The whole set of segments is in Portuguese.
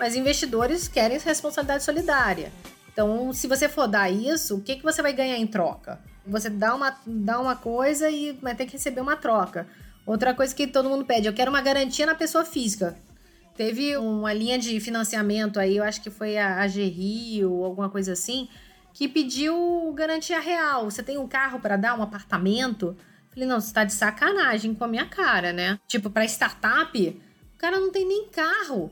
Mas investidores querem responsabilidade solidária. Então, se você for dar isso, o que, que você vai ganhar em troca? Você dá uma, dá uma coisa e vai ter que receber uma troca. Outra coisa que todo mundo pede, eu quero uma garantia na pessoa física. Teve uma linha de financiamento aí, eu acho que foi a AGRI ou alguma coisa assim, que pediu garantia real. Você tem um carro para dar, um apartamento? Falei, não, você tá de sacanagem com a minha cara, né? Tipo, para startup, o cara não tem nem carro.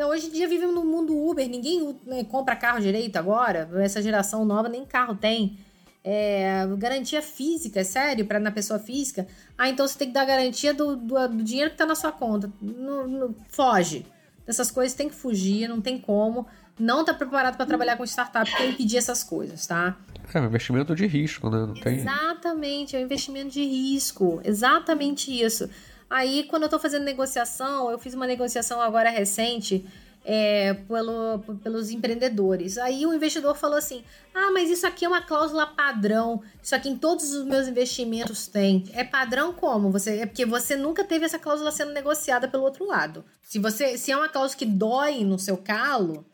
Então, hoje em dia vivemos no mundo Uber, ninguém né, compra carro direito agora. Essa geração nova nem carro tem. É, garantia física, é sério, para na pessoa física. Ah, então você tem que dar garantia do, do, do dinheiro que tá na sua conta. No, no, foge. Dessas coisas tem que fugir, não tem como. Não tá preparado para trabalhar com startup, tem que impedir essas coisas, tá? É um investimento de risco, né? Não tem... Exatamente, é um investimento de risco. Exatamente isso. Aí, quando eu estou fazendo negociação, eu fiz uma negociação agora recente é, pelo, pelos empreendedores. Aí o investidor falou assim: Ah, mas isso aqui é uma cláusula padrão. Isso aqui em todos os meus investimentos tem. É padrão como? Você, é porque você nunca teve essa cláusula sendo negociada pelo outro lado. Se você se é uma cláusula que dói no seu calo,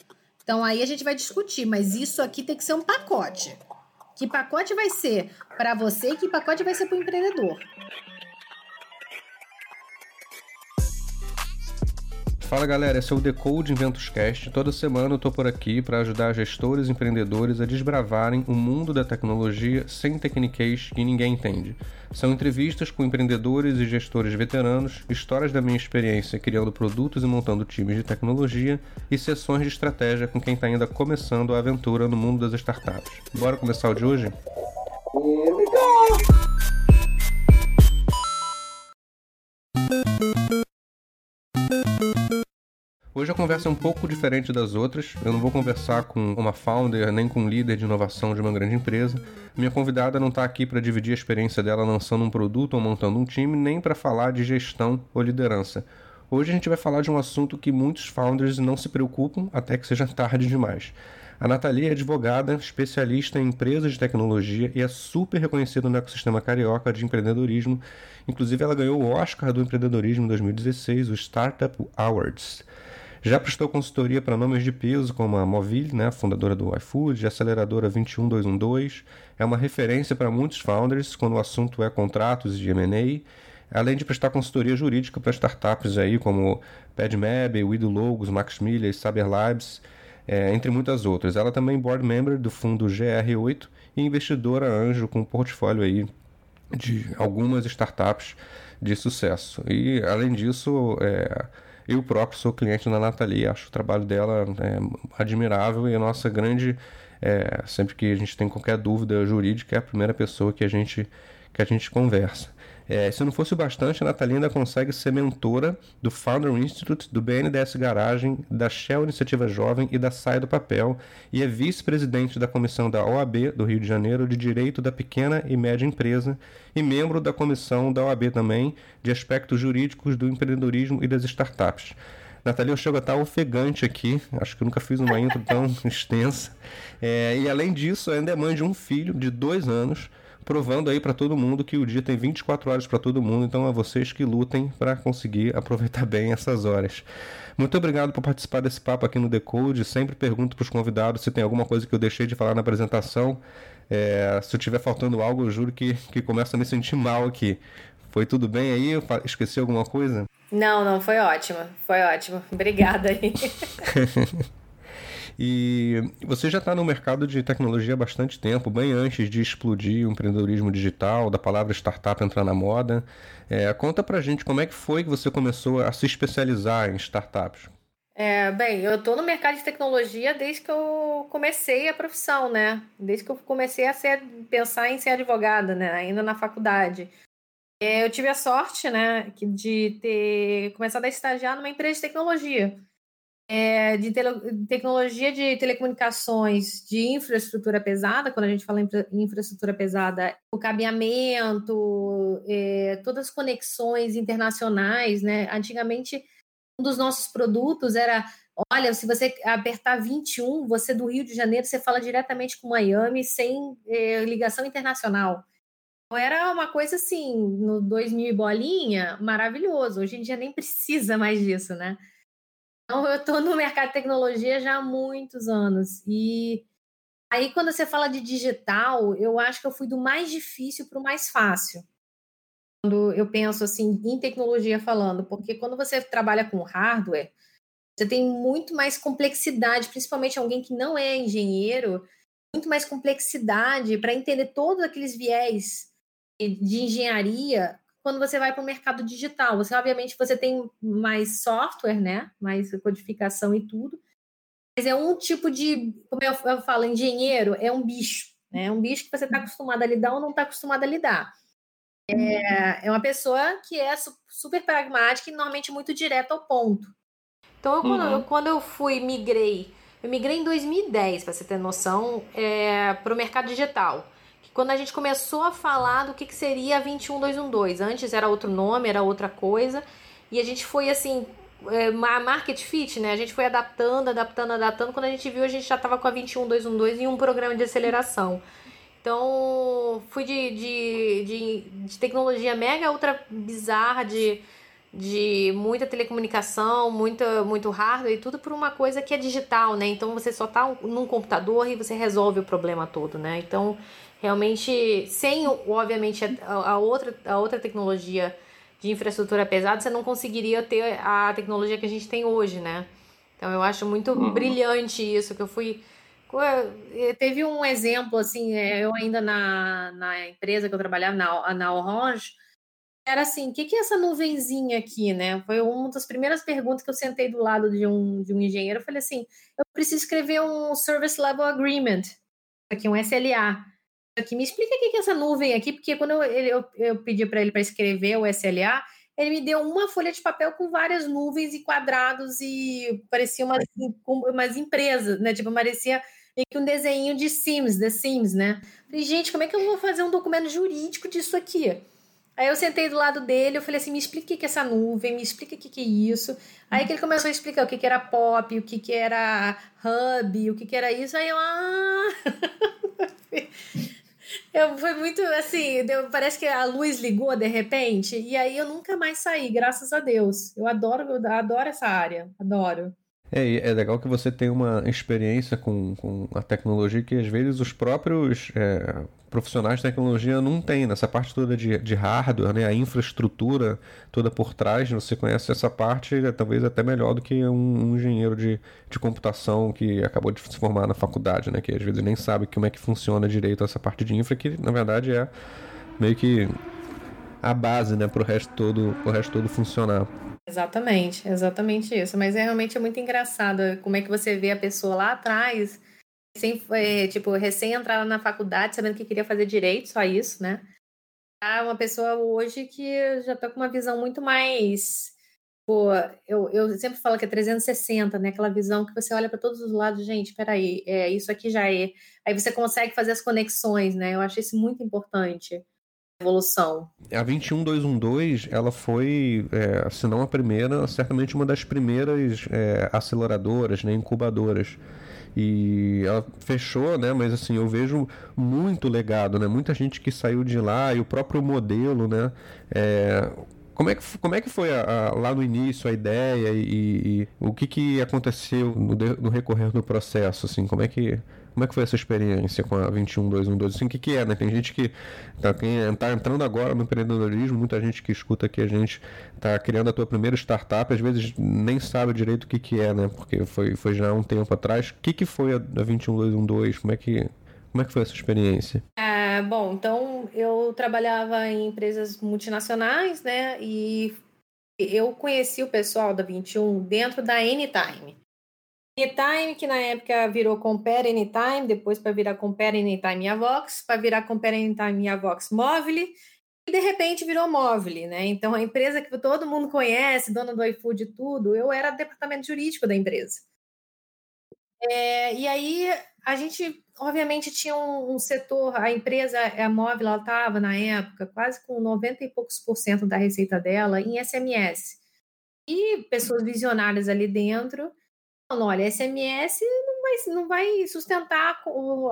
então aí a gente vai discutir, mas isso aqui tem que ser um pacote. Que pacote vai ser para você e que pacote vai ser para o empreendedor? Fala galera, esse é o Decode Inventos Cast. Toda semana eu tô por aqui para ajudar gestores e empreendedores a desbravarem o mundo da tecnologia sem tecniquez que ninguém entende. São entrevistas com empreendedores e gestores veteranos, histórias da minha experiência criando produtos e montando times de tecnologia e sessões de estratégia com quem está ainda começando a aventura no mundo das startups. Bora começar o de hoje? Here we go! Hoje a conversa é um pouco diferente das outras. Eu não vou conversar com uma founder nem com um líder de inovação de uma grande empresa. Minha convidada não está aqui para dividir a experiência dela lançando um produto ou montando um time, nem para falar de gestão ou liderança. Hoje a gente vai falar de um assunto que muitos founders não se preocupam até que seja tarde demais. A Nathalie é advogada, especialista em empresas de tecnologia e é super reconhecida no ecossistema carioca de empreendedorismo. Inclusive, ela ganhou o Oscar do empreendedorismo em 2016, o Startup Awards. Já prestou consultoria para nomes de peso como a Movile, né, fundadora do iFood, aceleradora 21212, é uma referência para muitos founders quando o assunto é contratos e M&A, além de prestar consultoria jurídica para startups aí como PadMab, Wido Logos, Max Miller, Saber Labs, é, entre muitas outras. Ela também é board member do fundo GR8 e investidora anjo com um portfólio aí de algumas startups de sucesso. E além disso, é, eu próprio sou cliente da Nathalie, acho o trabalho dela é, admirável e a nossa grande. É, sempre que a gente tem qualquer dúvida jurídica, é a primeira pessoa que a gente, que a gente conversa. É, se não fosse o bastante, a Nathalie ainda consegue ser mentora do Founder Institute, do BNDES Garagem, da Shell Iniciativa Jovem e da Saia do Papel, e é vice-presidente da comissão da OAB do Rio de Janeiro de Direito da Pequena e Média Empresa e membro da comissão da OAB também de aspectos jurídicos do empreendedorismo e das startups. Nathalie, eu chego a estar ofegante aqui, acho que nunca fiz uma intro tão extensa. É, e além disso, ainda é mãe de um filho de dois anos, provando aí para todo mundo que o dia tem 24 horas para todo mundo, então é vocês que lutem para conseguir aproveitar bem essas horas. Muito obrigado por participar desse papo aqui no Decode. Sempre pergunto para os convidados se tem alguma coisa que eu deixei de falar na apresentação. É, se eu estiver faltando algo, eu juro que, que começo a me sentir mal aqui. Foi tudo bem aí? Eu esqueci alguma coisa? Não, não, foi ótimo. Foi ótimo. Obrigada aí. E você já está no mercado de tecnologia há bastante tempo, bem antes de explodir o empreendedorismo digital, da palavra startup entrar na moda. É, conta pra gente como é que foi que você começou a se especializar em startups. É, bem, eu estou no mercado de tecnologia desde que eu comecei a profissão, né? Desde que eu comecei a ser, pensar em ser advogada, né? Ainda na faculdade. É, eu tive a sorte, né, de ter começado a estagiar numa empresa de tecnologia é, de tecnologia de telecomunicações de infraestrutura pesada, quando a gente fala em infraestrutura pesada, o cabeamento, é, todas as conexões internacionais, né? Antigamente, um dos nossos produtos era, olha, se você apertar 21, você do Rio de Janeiro, você fala diretamente com Miami sem é, ligação internacional. Então, era uma coisa assim, no 2000 bolinha, maravilhoso. Hoje em dia nem precisa mais disso, né? Então, eu estou no mercado de tecnologia já há muitos anos. E aí, quando você fala de digital, eu acho que eu fui do mais difícil para o mais fácil. Quando eu penso assim, em tecnologia falando, porque quando você trabalha com hardware, você tem muito mais complexidade, principalmente alguém que não é engenheiro, muito mais complexidade para entender todos aqueles viés de engenharia quando você vai para o mercado digital. Você, obviamente, você tem mais software, né? Mais codificação e tudo. Mas é um tipo de, como eu, eu falo, engenheiro é um bicho. Né? É um bicho que você está acostumado a lidar ou não está acostumado a lidar. É, é uma pessoa que é super pragmática e normalmente muito direta ao ponto. Então, eu, quando, eu, uhum. quando eu fui, migrei, eu migrei em 2010, para você ter noção, é, para o mercado digital quando a gente começou a falar do que, que seria a 21212. Antes era outro nome, era outra coisa. E a gente foi assim, é, market fit, né? A gente foi adaptando, adaptando, adaptando. Quando a gente viu, a gente já estava com a 21212 em um programa de aceleração. Então, fui de, de, de, de tecnologia mega ultra bizarra, de, de muita telecomunicação, muita, muito hardware e tudo por uma coisa que é digital, né? Então, você só tá num computador e você resolve o problema todo, né? Então, Realmente, sem, obviamente, a, a, outra, a outra tecnologia de infraestrutura pesada, você não conseguiria ter a tecnologia que a gente tem hoje, né? Então, eu acho muito uhum. brilhante isso, que eu fui... Teve um exemplo, assim, é, eu ainda na, na empresa que eu trabalhava, na, na Orange, era assim, o que, que é essa nuvenzinha aqui, né? Foi uma das primeiras perguntas que eu sentei do lado de um, de um engenheiro. Eu falei assim, eu preciso escrever um Service Level Agreement, aqui um SLA aqui, me explica o que é essa nuvem aqui, porque quando eu, eu, eu pedi para ele para escrever o SLA, ele me deu uma folha de papel com várias nuvens e quadrados e parecia umas, umas empresas, né? Tipo, parecia que um desenho de Sims, The Sims, né? Falei, gente, como é que eu vou fazer um documento jurídico disso aqui? Aí eu sentei do lado dele, eu falei assim, me explica o que é essa nuvem, me explica o que é isso. Aí que ele começou a explicar o que era pop, o que era hub, o que era isso. Aí eu, ah... Eu, foi muito assim, deu, parece que a luz ligou de repente, e aí eu nunca mais saí, graças a Deus. Eu adoro, eu adoro essa área, adoro. É, é legal que você tem uma experiência com, com a tecnologia que às vezes os próprios é, profissionais de tecnologia não têm. Nessa parte toda de, de hardware, né, a infraestrutura toda por trás, você conhece essa parte é, talvez até melhor do que um, um, engenheiro de, de computação que acabou de se formar na faculdade, né, que às vezes nem sabe como é que funciona direito essa parte de infra, que na verdade é meio que a base né, para o resto todo, resto todo funcionar. Exatamente, exatamente isso. Mas é realmente é muito engraçado como é que você vê a pessoa lá atrás, sem, é, tipo, recém entrada na faculdade, sabendo que queria fazer direito, só isso, né? Ah, uma pessoa hoje que já tá com uma visão muito mais. Pô, eu, eu sempre falo que é 360, né? Aquela visão que você olha para todos os lados, gente, peraí, é, isso aqui já é. Aí você consegue fazer as conexões, né? Eu acho isso muito importante evolução. A 21212, ela foi, é, se não a primeira, certamente uma das primeiras é, aceleradoras, né, incubadoras. E ela fechou, né? Mas assim, eu vejo muito legado, né? Muita gente que saiu de lá e o próprio modelo, né? É, como é que, como é que foi a, a, lá no início a ideia e, e, o que, que aconteceu no, no recorrer do processo? Assim, como é que como é que foi essa experiência com a 21212? Assim, o que, que é, né? Tem gente que tá, tá entrando agora no empreendedorismo, muita gente que escuta aqui a gente tá criando a tua primeira startup, às vezes nem sabe direito o que, que é, né? Porque foi, foi já um tempo atrás. O que, que foi a, a 21212? Como é que como é que foi essa experiência? É, bom, então eu trabalhava em empresas multinacionais, né? E eu conheci o pessoal da 21 dentro da Anytime. Anytime, que na época virou Compare Anytime, depois para virar Compare Anytime Avox, para virar Compare Anytime Avox Mobile, e de repente virou Mobile, né? Então a empresa que todo mundo conhece, dona do iFood e tudo, eu era departamento jurídico da empresa. É, e aí a gente, obviamente, tinha um, um setor, a empresa, a Móvel, ela estava na época quase com 90 e poucos por cento da receita dela em SMS. E pessoas visionárias ali dentro falando, olha, SMS não vai, não vai sustentar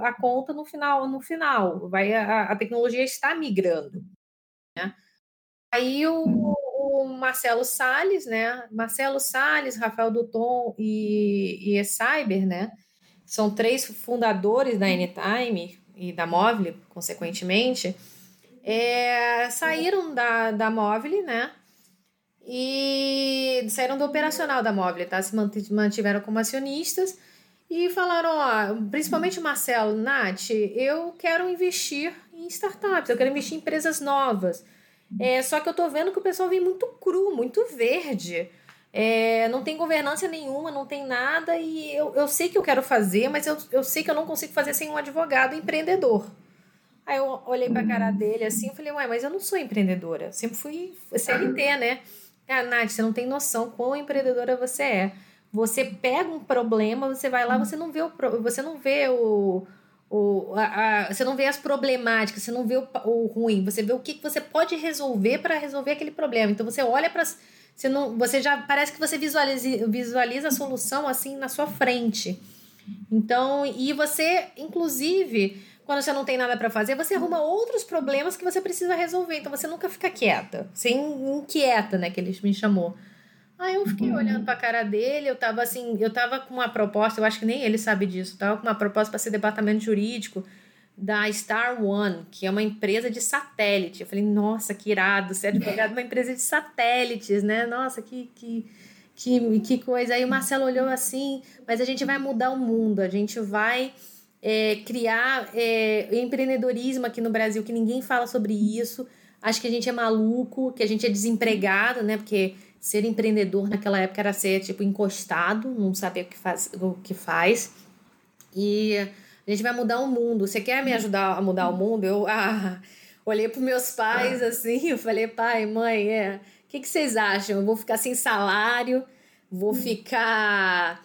a, conta no final, no final. Vai, a, a tecnologia está migrando. Né? Aí o, o Marcelo Salles, né? Marcelo Salles, Rafael Duton e, e Cyber, né? São três fundadores da Anytime e da Móvel, consequentemente, é, saíram da, da Móvel, né? E saíram do operacional da Móvel, tá? Se mantiveram como acionistas e falaram, ó, principalmente o Marcelo, Nath, eu quero investir em startups, eu quero investir em empresas novas. É, só que eu tô vendo que o pessoal vem muito cru, muito verde. É, não tem governança nenhuma, não tem nada, e eu, eu sei que eu quero fazer, mas eu, eu sei que eu não consigo fazer sem um advogado empreendedor. Aí eu olhei pra cara dele assim e falei, ué, mas eu não sou empreendedora. Sempre fui CLT, né? Ah, Nath, você não tem noção quão empreendedora você é. Você pega um problema, você vai lá, você não vê o, você não vê o, o, a, a, você não vê as problemáticas, você não vê o, o ruim, você vê o que, que você pode resolver para resolver aquele problema. Então você olha para você não, você já parece que você visualiza, visualiza a solução assim na sua frente. Então, e você, inclusive, quando você não tem nada para fazer, você arruma outros problemas que você precisa resolver. Então você nunca fica quieta, sem inquieta, né, que ele me chamou. Aí eu fiquei uhum. olhando pra cara dele, eu tava assim, eu tava com uma proposta, eu acho que nem ele sabe disso, tava com uma proposta para ser departamento jurídico da Star One, que é uma empresa de satélite. Eu falei, nossa, que irado, ser advogado de uma empresa de satélites, né? Nossa, que, que, que, que coisa. Aí o Marcelo olhou assim, mas a gente vai mudar o mundo, a gente vai é, criar é, empreendedorismo aqui no Brasil, que ninguém fala sobre isso. Acho que a gente é maluco, que a gente é desempregado, né? Porque ser empreendedor naquela época era ser tipo encostado, não saber o que faz, o que faz. E a gente vai mudar o mundo. Você quer me ajudar a mudar o mundo? Eu ah, olhei para meus pais assim, eu falei, pai, mãe, é, o que, que vocês acham? Eu vou ficar sem salário, vou ficar,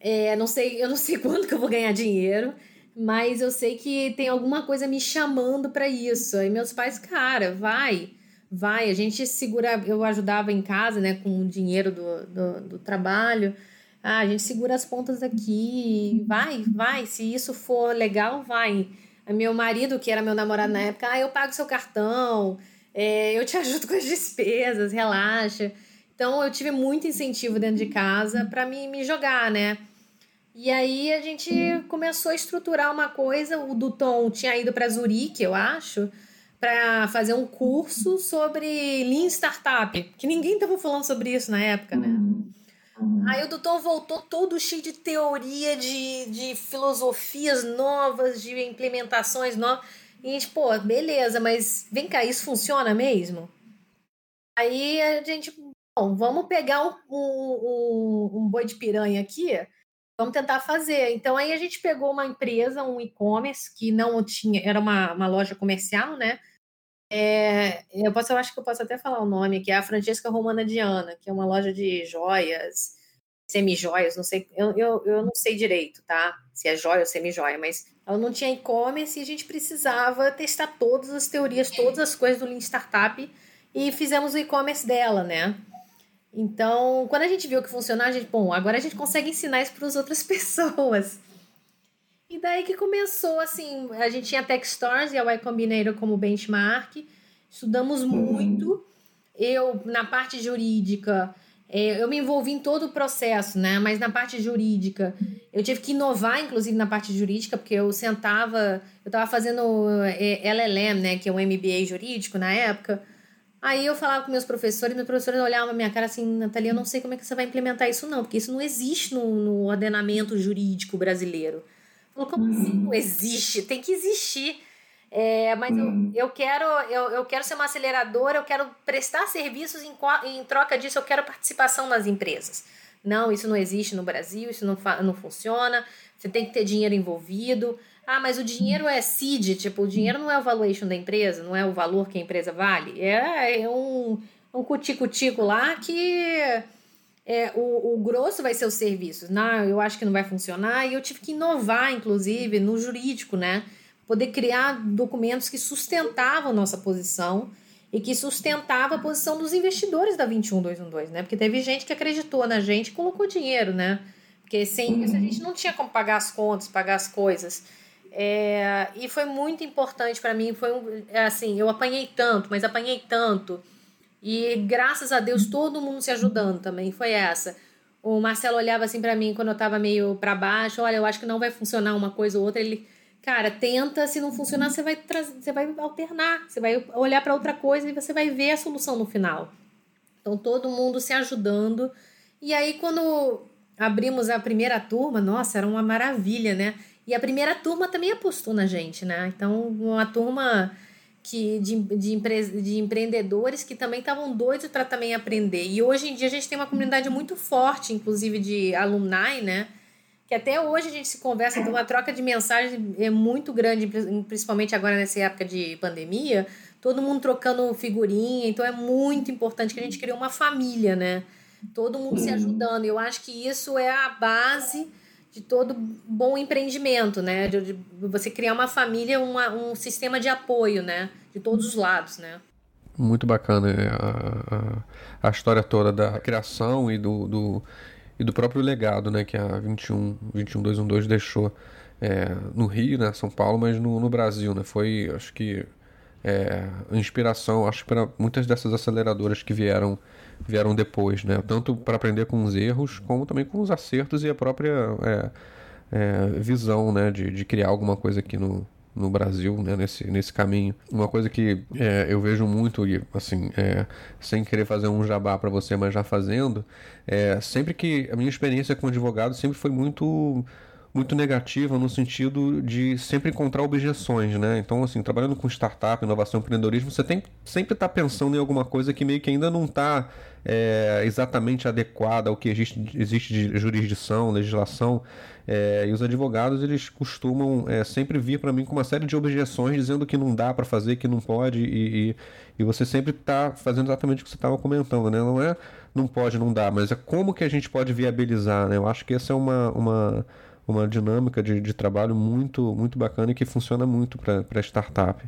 é, não sei, eu não sei quando que eu vou ganhar dinheiro mas eu sei que tem alguma coisa me chamando para isso. Aí meus pais, cara, vai vai, a gente segura, eu ajudava em casa, né, com o dinheiro do, do, do trabalho, ah, a gente segura as pontas aqui, vai, vai, se isso for legal, vai. Meu marido, que era meu namorado na época, ah, eu pago seu cartão, é, eu te ajudo com as despesas, relaxa. Então eu tive muito incentivo dentro de casa para me, me jogar, né? E aí a gente começou a estruturar uma coisa. O Duton tinha ido para Zurique, eu acho, para fazer um curso sobre Lean Startup, que ninguém estava falando sobre isso na época, né? Uhum. Aí o doutor voltou todo cheio de teoria, de, de filosofias novas, de implementações novas. E a gente, pô, beleza, mas vem cá, isso funciona mesmo? Aí a gente, bom, vamos pegar um, um, um boi de piranha aqui, vamos tentar fazer. Então aí a gente pegou uma empresa, um e-commerce, que não tinha, era uma, uma loja comercial, né? É, eu, posso, eu acho que eu posso até falar o nome, que é a Francesca Romana Diana, que é uma loja de joias, semi-joias, não sei, eu, eu, eu não sei direito, tá? Se é joia ou semi-joia, mas ela não tinha e-commerce e a gente precisava testar todas as teorias, todas as coisas do Lean Startup e fizemos o e-commerce dela, né? Então, quando a gente viu que funcionava, a gente, bom, agora a gente consegue ensinar isso para as outras pessoas. E daí que começou, assim, a gente tinha Techstars e a Y Combinator como benchmark, estudamos muito. Eu, na parte jurídica, é, eu me envolvi em todo o processo, né? Mas na parte jurídica, eu tive que inovar, inclusive, na parte jurídica, porque eu sentava, eu estava fazendo é, LLM, né? Que é um MBA jurídico na época. Aí eu falava com meus professores, meus professores olhavam na minha cara assim, Natalia, eu não sei como é que você vai implementar isso não, porque isso não existe no, no ordenamento jurídico brasileiro. Falou, como assim uhum. não existe? Tem que existir. É, mas uhum. eu, eu, quero, eu, eu quero ser uma aceleradora, eu quero prestar serviços em, em troca disso, eu quero participação nas empresas. Não, isso não existe no Brasil, isso não, não funciona, você tem que ter dinheiro envolvido. Ah, mas o dinheiro é seed, tipo, o dinheiro não é o valuation da empresa, não é o valor que a empresa vale. É, é um, um cutico-tico lá que é, o, o grosso vai ser os serviços. Não, eu acho que não vai funcionar. E eu tive que inovar, inclusive, no jurídico, né? Poder criar documentos que sustentavam nossa posição e que sustentava a posição dos investidores da 21212, né? Porque teve gente que acreditou na gente e colocou dinheiro, né? Porque sem isso a gente não tinha como pagar as contas, pagar as coisas. É, e foi muito importante para mim. Foi um, assim, eu apanhei tanto, mas apanhei tanto E graças a Deus todo mundo se ajudando também, foi essa. O Marcelo olhava assim para mim quando eu tava meio para baixo, olha, eu acho que não vai funcionar uma coisa ou outra, ele Cara, tenta, se não funcionar, você vai você vai alternar, você vai olhar para outra coisa e você vai ver a solução no final. Então todo mundo se ajudando. E aí quando abrimos a primeira turma, nossa, era uma maravilha, né? E a primeira turma também apostou na gente, né? Então, uma turma que de, de, empre, de empreendedores que também estavam doidos para também aprender. E hoje em dia a gente tem uma comunidade muito forte, inclusive de alumni, né? Que até hoje a gente se conversa, tem uma troca de mensagens é muito grande, principalmente agora nessa época de pandemia, todo mundo trocando figurinha, então é muito importante que a gente crie uma família, né? Todo mundo se ajudando. Eu acho que isso é a base de todo bom empreendimento, né? De, de você criar uma família, uma, um sistema de apoio, né? De todos os lados, né? Muito bacana é, a, a, a história toda da criação e do, do, e do próprio legado, né? Que a 21, 212 deixou é, no Rio, né? São Paulo, mas no, no Brasil, né? Foi, acho que, é, inspiração, acho para muitas dessas aceleradoras que vieram vieram depois, né? Tanto para aprender com os erros, como também com os acertos e a própria é, é, visão, né? De, de criar alguma coisa aqui no, no Brasil, né? Nesse, nesse caminho. Uma coisa que é, eu vejo muito, e assim, é, sem querer fazer um jabá para você, mas já fazendo, é, sempre que a minha experiência com advogado sempre foi muito muito negativa no sentido de sempre encontrar objeções, né? Então, assim, trabalhando com startup, inovação, empreendedorismo, você tem sempre estar tá pensando em alguma coisa que meio que ainda não está é, exatamente adequada ao que existe, existe de jurisdição, legislação. É, e os advogados eles costumam é, sempre vir para mim com uma série de objeções dizendo que não dá para fazer, que não pode, e, e, e você sempre está fazendo exatamente o que você estava comentando, né? Não é não pode, não dá, mas é como que a gente pode viabilizar, né? Eu acho que essa é uma, uma uma dinâmica de, de trabalho muito, muito bacana e que funciona muito para startup.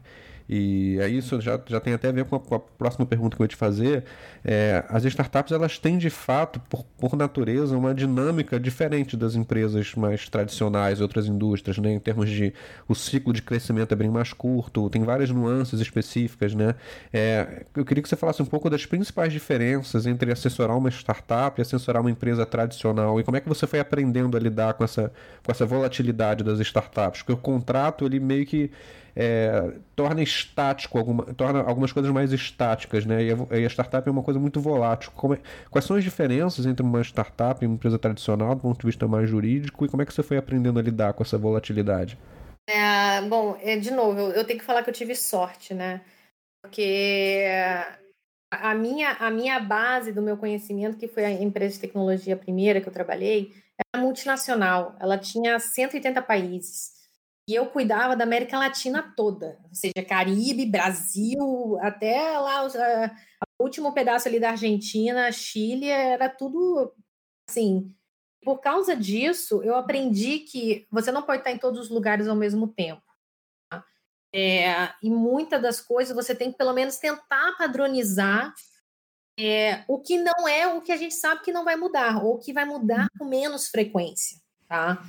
E é isso já, já tem até a ver com a, com a próxima pergunta que eu vou te fazer. É, as startups elas têm de fato, por, por natureza, uma dinâmica diferente das empresas mais tradicionais, outras indústrias, né? em termos de o ciclo de crescimento é bem mais curto, tem várias nuances específicas. Né? É, eu queria que você falasse um pouco das principais diferenças entre assessorar uma startup e assessorar uma empresa tradicional e como é que você foi aprendendo a lidar com essa, com essa volatilidade das startups, porque o contrato ele meio que é, torna estático, alguma, torna algumas coisas mais estáticas, né? E a, e a startup é uma coisa muito volátil. É, quais são as diferenças entre uma startup e uma empresa tradicional, do ponto de vista mais jurídico, e como é que você foi aprendendo a lidar com essa volatilidade? É, bom, é, de novo, eu, eu tenho que falar que eu tive sorte, né? Porque a minha, a minha base do meu conhecimento, que foi a empresa de tecnologia primeira que eu trabalhei, era multinacional. Ela tinha 180 países. E eu cuidava da América Latina toda, ou seja, Caribe, Brasil, até lá o último pedaço ali da Argentina, Chile, era tudo assim. Por causa disso, eu aprendi que você não pode estar em todos os lugares ao mesmo tempo. Tá? É, e muitas das coisas você tem que pelo menos tentar padronizar é, o que não é o que a gente sabe que não vai mudar, ou que vai mudar com menos frequência, tá?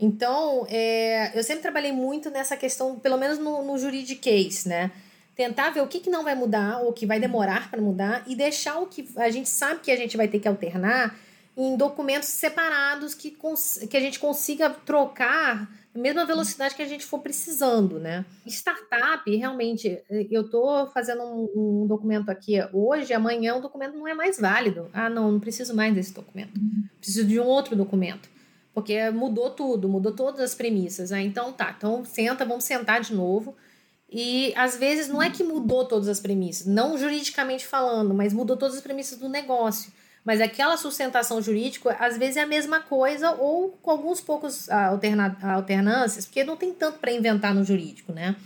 Então, é, eu sempre trabalhei muito nessa questão, pelo menos no, no juridiquês, né? Tentar ver o que, que não vai mudar, ou que vai demorar para mudar, e deixar o que a gente sabe que a gente vai ter que alternar em documentos separados que, que a gente consiga trocar na mesma velocidade que a gente for precisando, né? Startup, realmente, eu estou fazendo um, um, documento aqui hoje, amanhã o documento não é mais válido. Ah, não, não preciso mais desse documento. Preciso de um outro documento. Porque mudou tudo, mudou todas as premissas. Né? Então tá, então senta, vamos sentar de novo. E às vezes não é que mudou todas as premissas, não juridicamente falando, mas mudou todas as premissas do negócio. Mas aquela sustentação jurídica, às vezes é a mesma coisa, ou com alguns poucos alterna alternâncias, porque não tem tanto para inventar no jurídico, né?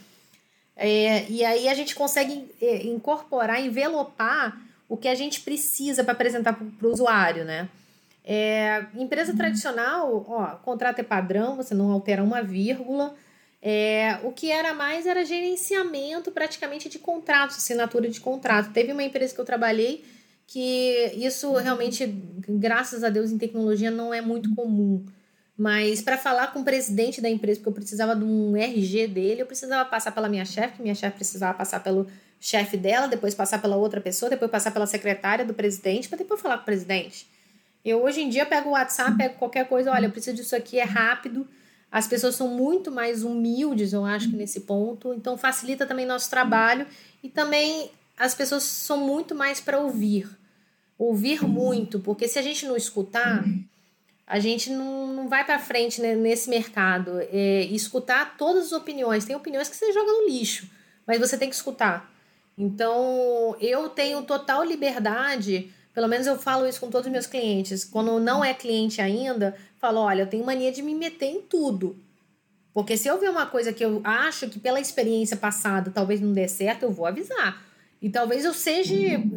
É, e aí a gente consegue é, incorporar, envelopar o que a gente precisa para apresentar para o usuário, né? É, empresa tradicional, ó, contrato é padrão, você não altera uma vírgula. É, o que era mais era gerenciamento praticamente de contratos, assinatura de contrato. Teve uma empresa que eu trabalhei que isso realmente, graças a Deus, em tecnologia não é muito comum. Mas para falar com o presidente da empresa, porque eu precisava de um RG dele, eu precisava passar pela minha chefe, minha chefe precisava passar pelo chefe dela, depois passar pela outra pessoa, depois passar pela secretária do presidente, para depois falar com o presidente. Eu hoje em dia pego o WhatsApp, pego qualquer coisa, olha, eu preciso disso aqui, é rápido. As pessoas são muito mais humildes, eu acho que nesse ponto, então facilita também nosso trabalho e também as pessoas são muito mais para ouvir. Ouvir muito, porque se a gente não escutar, a gente não, não vai para frente né, nesse mercado. É, escutar todas as opiniões. Tem opiniões que você joga no lixo, mas você tem que escutar. Então, eu tenho total liberdade, pelo menos eu falo isso com todos os meus clientes. Quando não é cliente ainda, falo: olha, eu tenho mania de me meter em tudo. Porque se eu ver uma coisa que eu acho que pela experiência passada talvez não dê certo, eu vou avisar. E talvez eu seja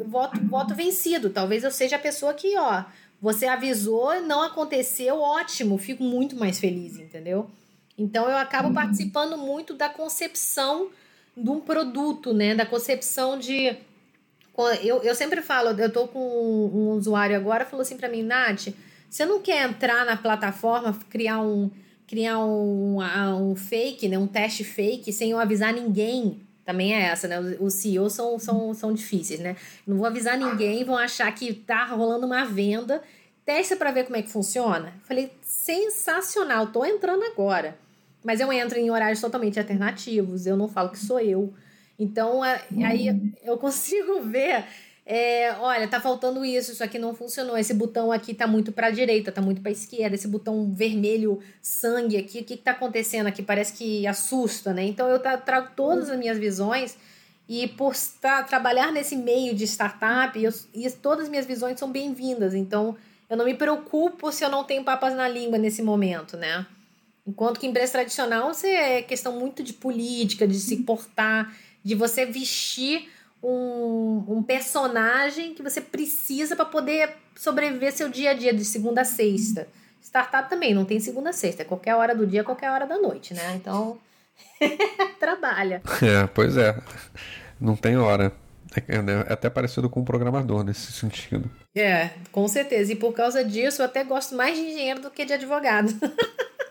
voto, voto vencido. Talvez eu seja a pessoa que, ó, você avisou, não aconteceu, ótimo, fico muito mais feliz, entendeu? Então eu acabo participando muito da concepção de um produto, né? Da concepção de. Eu, eu sempre falo, eu tô com um usuário agora, falou assim para mim, Nath, você não quer entrar na plataforma, criar um criar um, um fake, né? Um teste fake sem eu avisar ninguém. Também é essa, né? Os CEOs são, são, são difíceis, né? Não vou avisar ninguém, vão achar que tá rolando uma venda. Testa para ver como é que funciona. Falei, sensacional, tô entrando agora. Mas eu entro em horários totalmente alternativos, eu não falo que sou eu. Então, aí eu consigo ver é, olha, tá faltando isso, isso aqui não funcionou, esse botão aqui tá muito para a direita, tá muito para a esquerda, esse botão vermelho sangue aqui, o que, que tá acontecendo aqui? Parece que assusta, né? Então eu trago todas as minhas visões e por tra trabalhar nesse meio de startup, eu, e todas as minhas visões são bem-vindas, então eu não me preocupo se eu não tenho papas na língua nesse momento, né? Enquanto que empresa tradicional, você é questão muito de política, de se portar, de você vestir um, um personagem que você precisa para poder sobreviver seu dia a dia de segunda a sexta. Startup também não tem segunda a sexta, é qualquer hora do dia, qualquer hora da noite, né? Então, trabalha. É, pois é. Não tem hora. É, é até parecido com um programador nesse sentido. É, com certeza. E por causa disso, eu até gosto mais de engenheiro do que de advogado.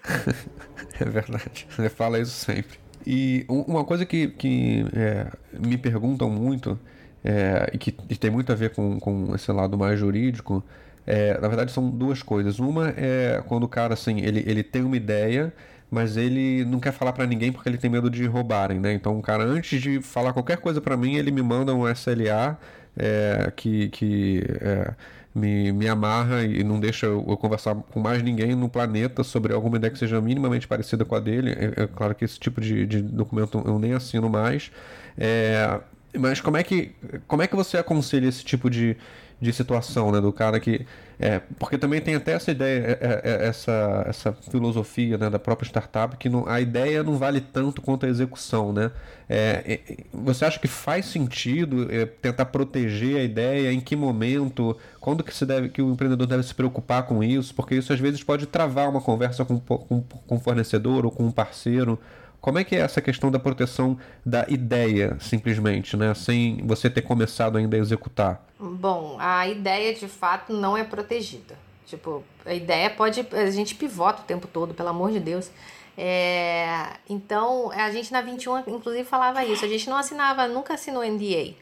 é verdade. Você fala isso sempre. E uma coisa que, que é, me perguntam muito, é, e que tem muito a ver com, com esse lado mais jurídico, é, na verdade são duas coisas. Uma é quando o cara assim, ele, ele tem uma ideia, mas ele não quer falar para ninguém porque ele tem medo de roubarem, né? Então o cara, antes de falar qualquer coisa para mim, ele me manda um SLA é, que, que é, me, me amarra e não deixa eu, eu, conversar com mais ninguém no planeta sobre alguma ideia que seja minimamente parecida com a dele. É, é claro que esse tipo de, de, documento eu nem assino mais. É, mas como é que como é que você aconselha esse tipo de, de situação, né? Do cara que. É, porque também tem até essa ideia, é, é, é, essa, essa filosofia né, da própria startup, que não, a ideia não vale tanto quanto a execução, né? É, você acha que faz sentido tentar proteger a ideia? Em que momento? Quando que, se deve, que o empreendedor deve se preocupar com isso? Porque isso às vezes pode travar uma conversa com, com, fornecedor ou com um parceiro. Como é que é essa questão da proteção da ideia, simplesmente, né? Sem você ter começado ainda a executar? Bom, a ideia de fato não é protegida. Tipo, a ideia pode. A gente pivota o tempo todo, pelo amor de Deus. É, então, a gente na 21, inclusive, falava isso. A gente não assinava, nunca assinou NDA.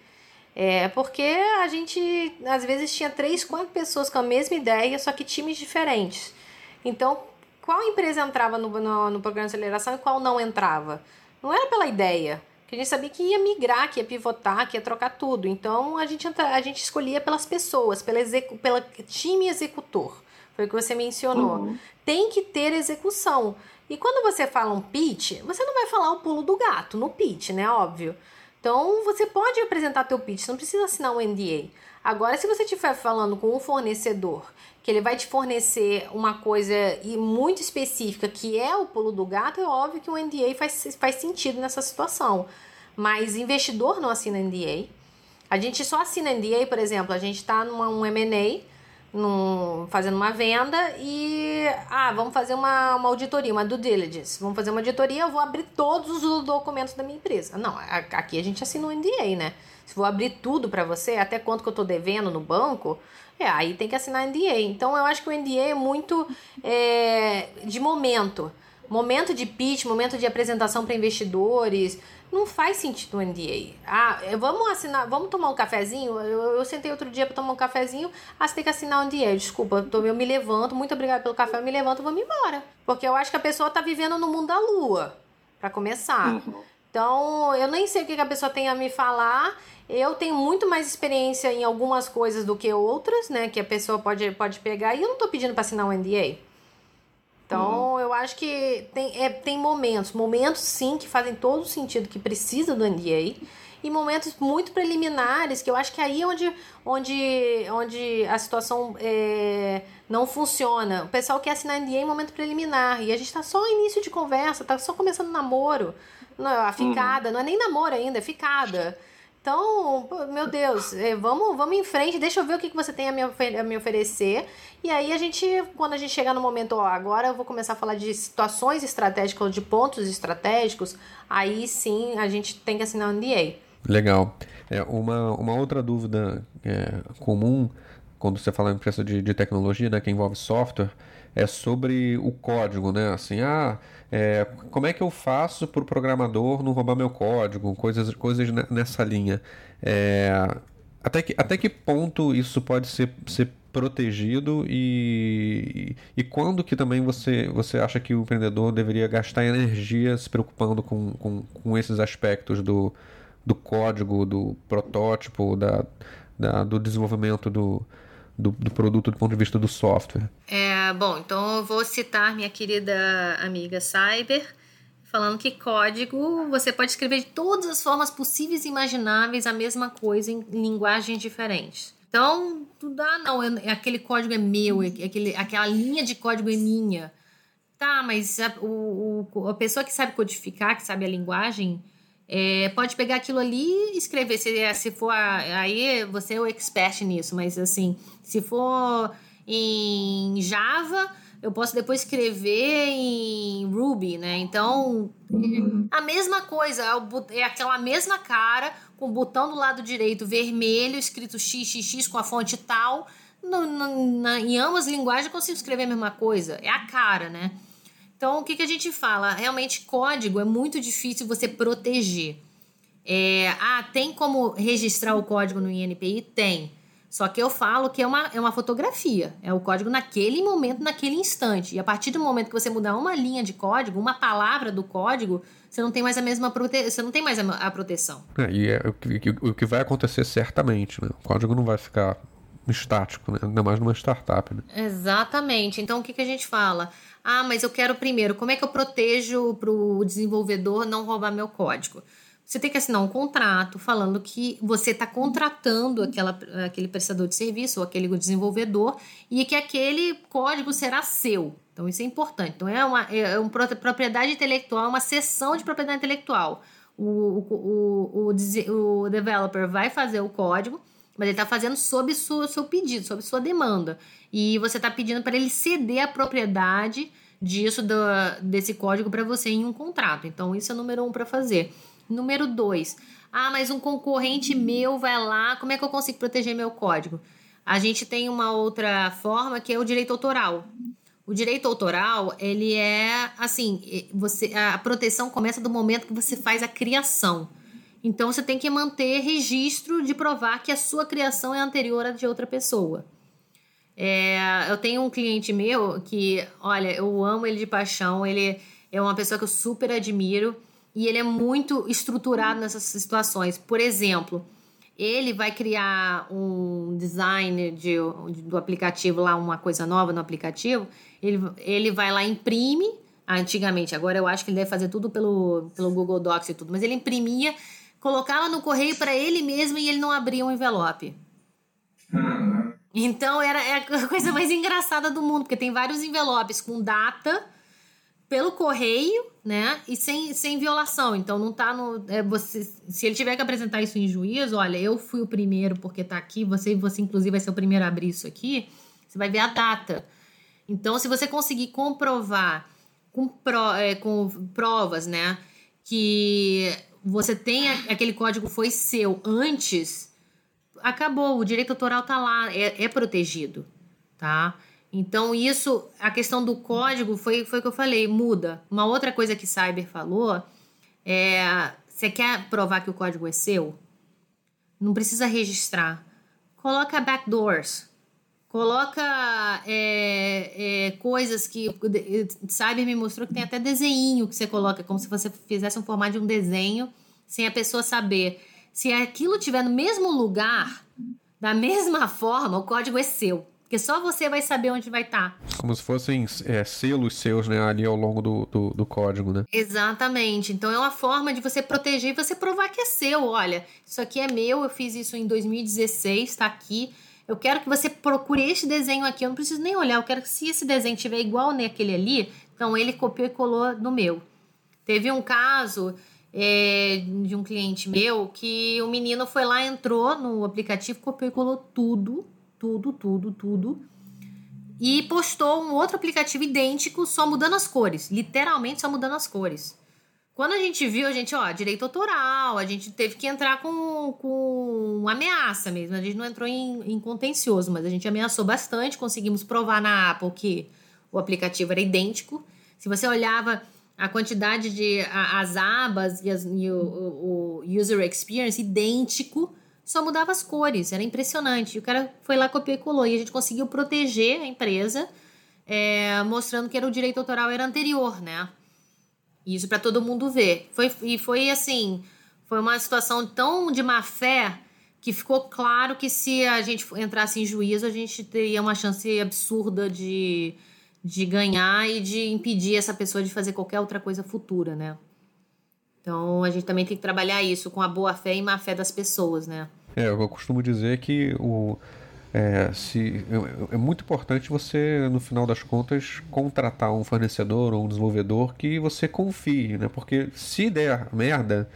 É, porque a gente, às vezes, tinha três, quatro pessoas com a mesma ideia, só que times diferentes. Então, qual empresa entrava no, no, no programa de aceleração e qual não entrava. Não era pela ideia, que a gente sabia que ia migrar, que ia pivotar, que ia trocar tudo. Então a gente, a gente escolhia pelas pessoas, pela, execu, pela time executor. Foi o que você mencionou. Uhum. Tem que ter execução. E quando você fala um pitch, você não vai falar o pulo do gato no pitch, né? Óbvio. Então você pode apresentar teu pitch, você não precisa assinar um NDA. Agora, se você estiver falando com um fornecedor que ele vai te fornecer uma coisa muito específica que é o pulo do gato, é óbvio que o NDA faz, faz sentido nessa situação. Mas investidor não assina NDA. A gente só assina NDA, por exemplo, a gente está num M&A, num, fazendo uma venda e ah, vamos fazer uma, uma auditoria, uma due diligence. Vamos fazer uma auditoria, eu vou abrir todos os documentos da minha empresa. Não, aqui a gente assina um NDA, né? Se vou abrir tudo para você, até quanto que eu tô devendo no banco, é, aí tem que assinar NDA. Então eu acho que o NDA é muito é, de momento. Momento de pitch, momento de apresentação para investidores, não faz sentido o NDA. Ah, é, vamos assinar, vamos tomar um cafezinho? Eu, eu sentei outro dia para tomar um cafezinho, ah, você tem que assinar o NDA. Desculpa, eu, eu me levanto, muito obrigada pelo café, eu me levanto e vou me embora. Porque eu acho que a pessoa tá vivendo no mundo da lua, para começar. Uhum. Então, eu nem sei o que a pessoa tem a me falar. Eu tenho muito mais experiência em algumas coisas do que outras, né? Que a pessoa pode, pode pegar. E eu não tô pedindo para assinar um NDA. Então, uhum. eu acho que tem, é, tem momentos, momentos sim que fazem todo sentido, que precisa do NDA, e momentos muito preliminares, que eu acho que aí é onde, onde, onde a situação é, não funciona. O pessoal quer assinar NDA em momento preliminar, e a gente está só no início de conversa, está só começando namoro. Não, a ficada, uhum. não é nem namoro ainda, é ficada. Então, meu Deus, é, vamos, vamos em frente, deixa eu ver o que, que você tem a me, oferecer. E aí a gente, quando a gente chegar no momento, ó, agora eu vou começar a falar de situações estratégicas, de pontos estratégicos, aí sim a gente tem que assinar o NDA. Legal. É, uma, uma outra dúvida é, comum quando você fala em empresa de, de tecnologia, né, que envolve software, é sobre o código, né? Assim, ah, é, como é que eu faço para o programador não roubar meu código? Coisas, coisas nessa linha. É, até, que, até que ponto isso pode ser, ser protegido e, e quando que também você, você acha que o empreendedor deveria gastar energia se preocupando com, com, com esses aspectos do, do código, do protótipo, da, da, do desenvolvimento do, do, do, produto do ponto de vista do software. É, bom, então eu vou citar minha querida amiga Cyber, falando que código você pode escrever de todas as formas possíveis e imagináveis a mesma coisa em linguagens diferentes. Então, tu dá, não, eu, aquele código é meu, é, aquele, aquela linha de código é minha. Tá, mas a, o, o, a pessoa que sabe codificar, que sabe a linguagem, é, pode pegar aquilo ali e escrever. Se, é, se for. Aí você é o expert nisso, mas assim, se for em Java, eu posso depois escrever em Ruby, né? Então, a mesma coisa, é, é aquela mesma cara, com o botão do lado direito vermelho, escrito XXX com a fonte tal. No, no, na, em ambas as linguagens eu consigo escrever a mesma coisa. É a cara, né? Então, o que, que a gente fala? Realmente, código é muito difícil você proteger. É, ah, tem como registrar o código no INPI? Tem. Só que eu falo que é uma, é uma fotografia. É o código naquele momento, naquele instante. E a partir do momento que você mudar uma linha de código, uma palavra do código, você não tem mais a mesma prote... você não tem mais a, a proteção. É, e é o que, o que vai acontecer certamente, né? O código não vai ficar estático, né? Ainda mais numa startup, né? Exatamente. Então o que, que a gente fala? Ah, mas eu quero primeiro, como é que eu protejo para o desenvolvedor não roubar meu código? Você tem que assinar um contrato falando que você está contratando aquela, aquele prestador de serviço ou aquele desenvolvedor e que aquele código será seu. Então, isso é importante. Então, é uma, é uma propriedade intelectual, uma sessão de propriedade intelectual. O, o, o, o developer vai fazer o código, mas ele está fazendo sob seu pedido, sob sua demanda. E você está pedindo para ele ceder a propriedade disso, do, desse código para você em um contrato. Então, isso é número um para fazer. Número dois, ah, mas um concorrente meu vai lá, como é que eu consigo proteger meu código? A gente tem uma outra forma que é o direito autoral. O direito autoral, ele é assim, você a proteção começa do momento que você faz a criação. Então você tem que manter registro de provar que a sua criação é anterior à de outra pessoa. É, eu tenho um cliente meu que, olha, eu amo ele de paixão, ele é uma pessoa que eu super admiro e ele é muito estruturado nessas situações. Por exemplo, ele vai criar um design de, do aplicativo lá, uma coisa nova no aplicativo, ele, ele vai lá imprime, antigamente, agora eu acho que ele deve fazer tudo pelo, pelo Google Docs e tudo, mas ele imprimia, colocava no correio para ele mesmo e ele não abria um envelope. Então era é a coisa mais engraçada do mundo, porque tem vários envelopes com data pelo correio, né? E sem, sem violação. Então não tá no. É, você, se ele tiver que apresentar isso em juízo, olha, eu fui o primeiro porque tá aqui, você, você inclusive vai ser o primeiro a abrir isso aqui. Você vai ver a data. Então, se você conseguir comprovar com, pro, é, com provas, né, que você tem aquele código foi seu antes, acabou, o direito autoral tá lá, é, é protegido, tá? Então, isso, a questão do código foi, foi o que eu falei, muda. Uma outra coisa que Cyber falou é: você quer provar que o código é seu? Não precisa registrar. Coloca backdoors. Coloca é, é, coisas que. Cyber me mostrou que tem até desenho que você coloca, como se você fizesse um formato de um desenho, sem a pessoa saber. Se aquilo estiver no mesmo lugar, da mesma forma, o código é seu. Porque só você vai saber onde vai estar. Tá. Como se fossem é, selos seus, né, ali ao longo do, do, do, código, né? Exatamente. Então é uma forma de você proteger e você provar que é seu. Olha, isso aqui é meu, eu fiz isso em 2016, está aqui. Eu quero que você procure este desenho aqui. Eu não preciso nem olhar. Eu quero que se esse desenho tiver igual naquele ali, então ele copiou e colou no meu. Teve um caso é, de um cliente meu que o menino foi lá, entrou no aplicativo, copiou e colou tudo tudo, tudo, tudo. E postou um outro aplicativo idêntico, só mudando as cores. Literalmente só mudando as cores. Quando a gente viu, a gente, ó, direito autoral, a gente teve que entrar com, com ameaça mesmo. A gente não entrou em, em contencioso, mas a gente ameaçou bastante. Conseguimos provar na Apple que o aplicativo era idêntico. Se você olhava a quantidade de a, as abas e, as, e o, o, o, user experience idêntico, só mudava as cores, era impressionante. E o cara foi lá, copiou e colou. E a gente conseguiu proteger a empresa, é, mostrando que era o direito autoral era anterior, né? Isso para todo mundo ver. Foi, e foi assim, foi uma situação tão de má fé que ficou claro que se a gente entrasse em juízo, a gente teria uma chance absurda de, de ganhar e de impedir essa pessoa de fazer qualquer outra coisa futura, né? Então a gente também tem que trabalhar isso com a boa fé e má fé das pessoas, né? É, eu costumo dizer que o, é, se, é, é, muito importante você, no final das contas, contratar um fornecedor ou um desenvolvedor que você confie, né? Porque se der merda,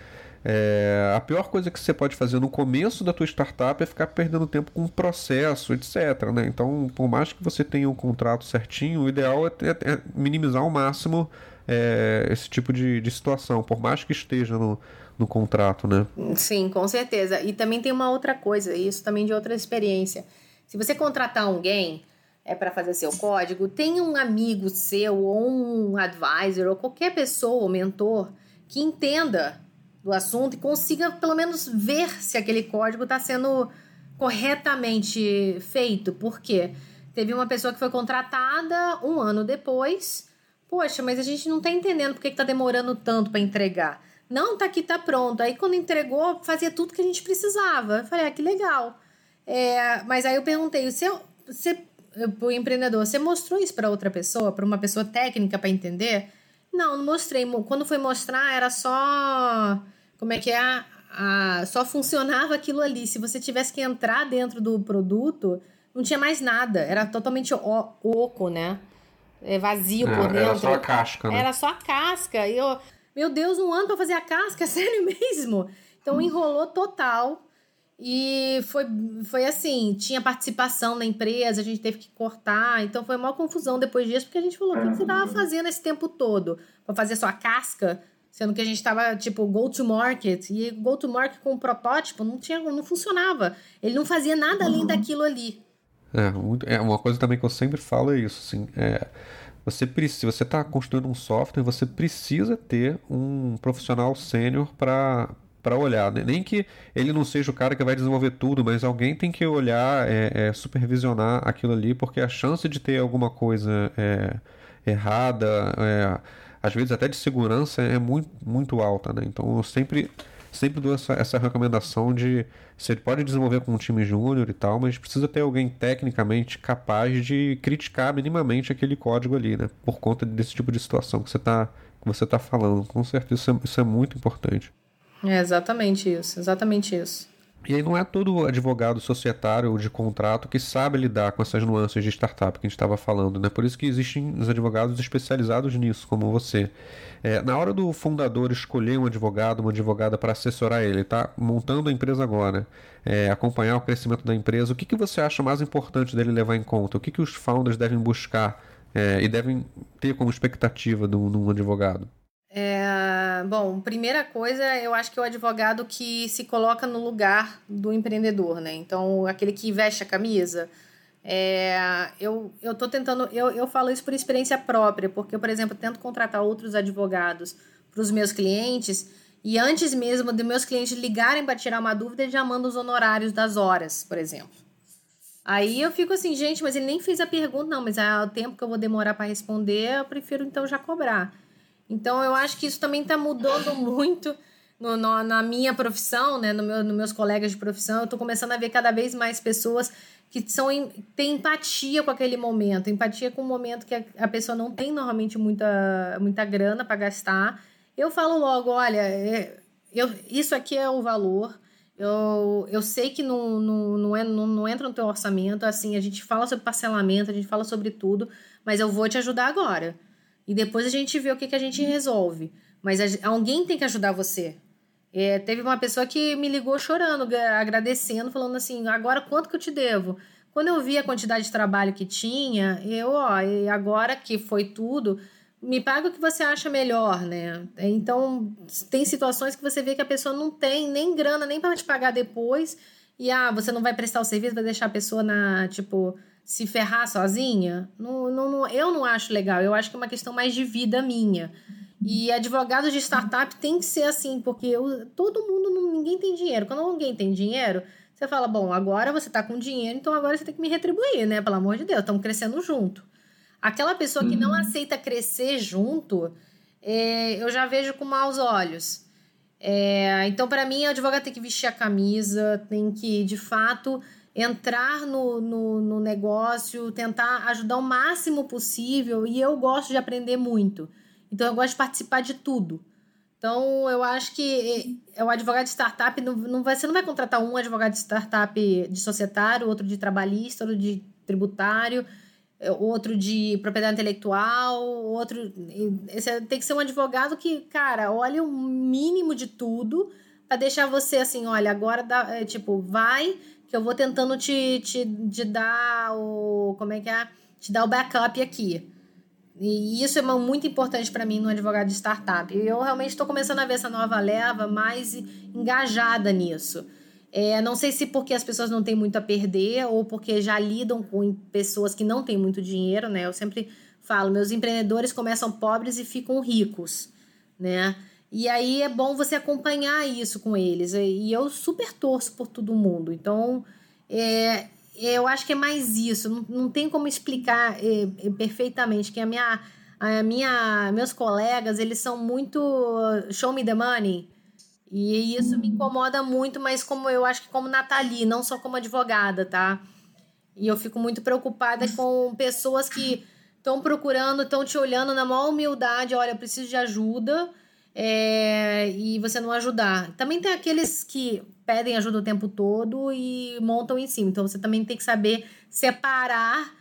é, a pior coisa que você pode fazer no começo da tua startup é ficar perdendo tempo com o processo, etc. Né? Então, por mais que você tenha um contrato certinho, o ideal é, é, minimizar ao máximo é, esse tipo de, de situação, por mais que esteja no, no contrato, né? Sim, com certeza. E também tem uma outra coisa, isso também de outra experiência. Se você contratar alguém é para fazer seu código, tem um amigo seu ou um advisor ou qualquer pessoa, ou mentor, que entenda do assunto e consiga pelo menos ver se aquele código está sendo corretamente feito. Por quê? Teve uma pessoa que foi contratada um ano depois Poxa, mas a gente não tá entendendo por que, que tá demorando tanto para entregar. Não, tá aqui, tá pronto. Aí quando entregou, fazia tudo que a gente precisava. Eu falei, ah, que legal. É, mas aí eu perguntei, você, você, o empreendedor, você mostrou isso para outra pessoa, para uma pessoa técnica para entender? Não, não mostrei. Quando foi mostrar, era só. Como é que é? Ah, só funcionava aquilo ali. Se você tivesse que entrar dentro do produto, não tinha mais nada. Era totalmente oco, né? é, vazio é, por dentro. Era só a casca, né? Era só a casca. E eu, meu Deus, um ano pra fazer a casca? É sério mesmo? Então enrolou total. E foi, foi assim, tinha participação na empresa, a gente teve que cortar, então foi uma confusão depois disso, porque a gente falou, o que você tava fazendo esse tempo todo? Pra fazer só a casca? Sendo que a gente tava, tipo, go to market, e go to market com o protótipo não tinha, não funcionava. Ele não fazia nada além daquilo ali. É, muito, é uma coisa também que eu sempre falo é isso, assim, é, você precisa, se você está construindo um software, você precisa ter um profissional sênior para para olhar, né? nem que ele não seja o cara que vai desenvolver tudo, mas alguém tem que olhar, é, é, supervisionar aquilo ali, porque a chance de ter alguma coisa é, errada, é, às vezes até de segurança, é muito, muito alta, né? Então eu sempre sempre dou essa, essa recomendação de você pode desenvolver com um time júnior e tal, mas precisa ter alguém tecnicamente capaz de criticar minimamente aquele código ali, né? Por conta desse tipo de situação que você está você tá falando. Com certeza isso é, isso é muito importante. É exatamente isso, exatamente isso. E aí não é todo advogado societário ou de contrato que sabe lidar com essas nuances de startup que a gente estava falando, né? Por isso que existem os advogados especializados nisso, como você. É, na hora do fundador escolher um advogado, uma advogada para assessorar ele, tá montando a empresa agora, é, acompanhar o crescimento da empresa, o que, que você acha mais importante dele levar em conta? O que, que os founders devem buscar é, e devem ter como expectativa de um advogado? É, bom, primeira coisa, eu acho que é o advogado que se coloca no lugar do empreendedor, né? Então, aquele que veste a camisa. É, eu, eu tô tentando, eu, eu falo isso por experiência própria, porque eu, por exemplo, tento contratar outros advogados para os meus clientes, e antes mesmo de meus clientes ligarem para tirar uma dúvida, ele já manda os honorários das horas, por exemplo. Aí eu fico assim, gente, mas ele nem fez a pergunta, não, mas é o tempo que eu vou demorar para responder, eu prefiro então já cobrar. Então eu acho que isso também está mudando muito no, no, na minha profissão, né? No meu, nos meus colegas de profissão. Eu estou começando a ver cada vez mais pessoas que são têm empatia com aquele momento, empatia com o momento que a, a pessoa não tem normalmente muita, muita grana para gastar. Eu falo logo, olha, é, eu, isso aqui é o valor. Eu, eu sei que não, não, não, é, não, não entra no teu orçamento, assim, a gente fala sobre parcelamento, a gente fala sobre tudo, mas eu vou te ajudar agora. E depois a gente vê o que, que a gente resolve. Mas a, alguém tem que ajudar você. É, teve uma pessoa que me ligou chorando, agradecendo, falando assim: agora quanto que eu te devo? Quando eu vi a quantidade de trabalho que tinha, eu, ó, agora que foi tudo, me paga o que você acha melhor, né? Então, tem situações que você vê que a pessoa não tem nem grana nem para te pagar depois, e ah, você não vai prestar o serviço, vai deixar a pessoa na, tipo, se ferrar sozinha, não, não, não, eu não acho legal. Eu acho que é uma questão mais de vida minha. E advogado de startup tem que ser assim, porque eu, todo mundo, ninguém tem dinheiro. Quando alguém tem dinheiro, você fala, bom, agora você está com dinheiro, então agora você tem que me retribuir, né? Pelo amor de Deus, estamos crescendo junto. Aquela pessoa que não uhum. aceita crescer junto, é, eu já vejo com maus olhos. É, então, para mim, o advogado tem que vestir a camisa, tem que, de fato, entrar no, no, no, negócio, tentar ajudar o máximo possível. E eu gosto de aprender muito. Então, eu gosto de participar de tudo. Então, eu acho que é o advogado de startup, não, não vai, você não vai contratar um advogado de startup de societário, outro de trabalhista, outro de tributário, é, outro de propriedade intelectual, outro. Esse tem que ser um advogado que, cara, olha o mínimo de tudo para deixar você assim, olha, agora dá, é, tipo, vai que eu vou tentando te, te, te dar o. Como é que é? Te dar o backup aqui. E isso é muito importante para mim no advogado de startup. E eu realmente estou começando a ver essa nova leva mais engajada nisso. É, não sei se porque as pessoas não têm muito a perder ou porque já lidam com pessoas que não têm muito dinheiro, né? Eu sempre falo, meus empreendedores começam pobres e ficam ricos, né? E aí é bom você acompanhar isso com eles. E eu super torço por todo mundo. Então, é, eu acho que é mais isso. Não, não tem como explicar é, é, perfeitamente que a minha, a minha, meus colegas, eles são muito show me the money. E isso me incomoda muito, mas como eu acho que como Nathalie, não só como advogada, tá? E eu fico muito preocupada com pessoas que estão procurando, estão te olhando na maior humildade, olha, eu preciso de ajuda é, e você não ajudar. Também tem aqueles que pedem ajuda o tempo todo e montam em cima. Então você também tem que saber separar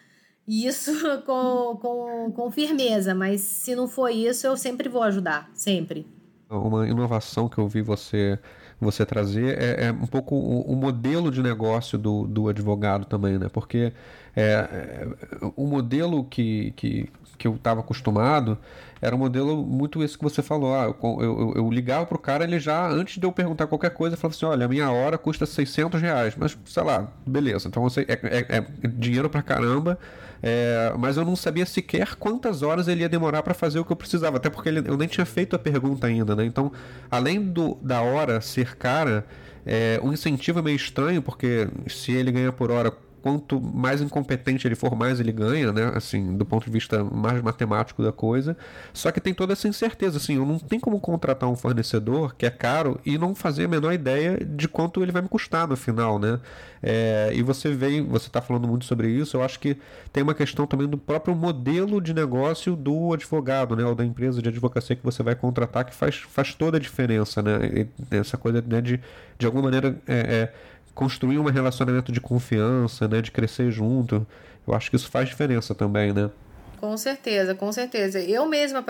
isso com, com, com firmeza. Mas se não for isso, eu sempre vou ajudar. Sempre. Uma inovação que eu vi você você trazer é, é um pouco o, o, modelo de negócio do, do advogado também, né? Porque é, é o modelo que, que, que eu estava acostumado era um modelo muito isso que você falou. Ah, eu, eu, eu ligava pro cara, ele já, antes de eu perguntar qualquer coisa, falava assim: olha, a minha hora custa 600 reais. Mas, sei lá, beleza. Então você, é, é, é dinheiro pra caramba. É, mas eu não sabia sequer quantas horas ele ia demorar para fazer o que eu precisava, até porque ele, eu nem tinha feito a pergunta ainda, né? Então, além do, da hora ser cara, é, o incentivo é meio estranho, porque se ele ganha por hora quanto mais incompetente ele for, mais ele ganha, né? Assim, do ponto de vista mais matemático da coisa. Só que tem toda essa incerteza, assim, eu não tenho como contratar um fornecedor que é caro e não fazer a menor ideia de quanto ele vai me custar no final, né? É, e você vem, você está falando muito sobre isso, eu acho que tem uma questão também do próprio modelo de negócio do advogado, né? Ou da empresa de advocacia que você vai contratar, que faz, faz toda a diferença, né? E essa coisa né, de, de alguma maneira, é, é, construir um relacionamento de confiança, né? De crescer junto. Eu acho que isso faz diferença também, né? Com certeza, com certeza. Eu mesma,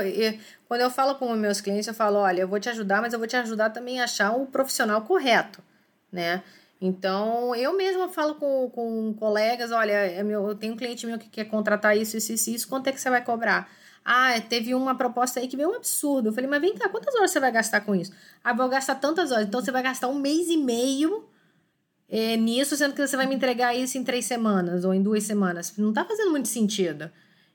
quando eu falo com meus clientes, eu falo, olha, eu vou te ajudar, mas eu vou te ajudar também a achar o profissional correto, né? Então, eu mesma falo com, com colegas, olha, é eu tenho um cliente meu que quer contratar isso, isso, isso, isso, quanto é que você vai cobrar? Ah, teve uma proposta aí que veio um absurdo. Eu falei, mas vem cá, quantas horas você vai gastar com isso? Ah, vou gastar tantas horas. Então, você vai gastar um mês e meio é, nisso, sendo que você vai me entregar isso em três semanas ou em duas semanas. Não tá fazendo muito sentido.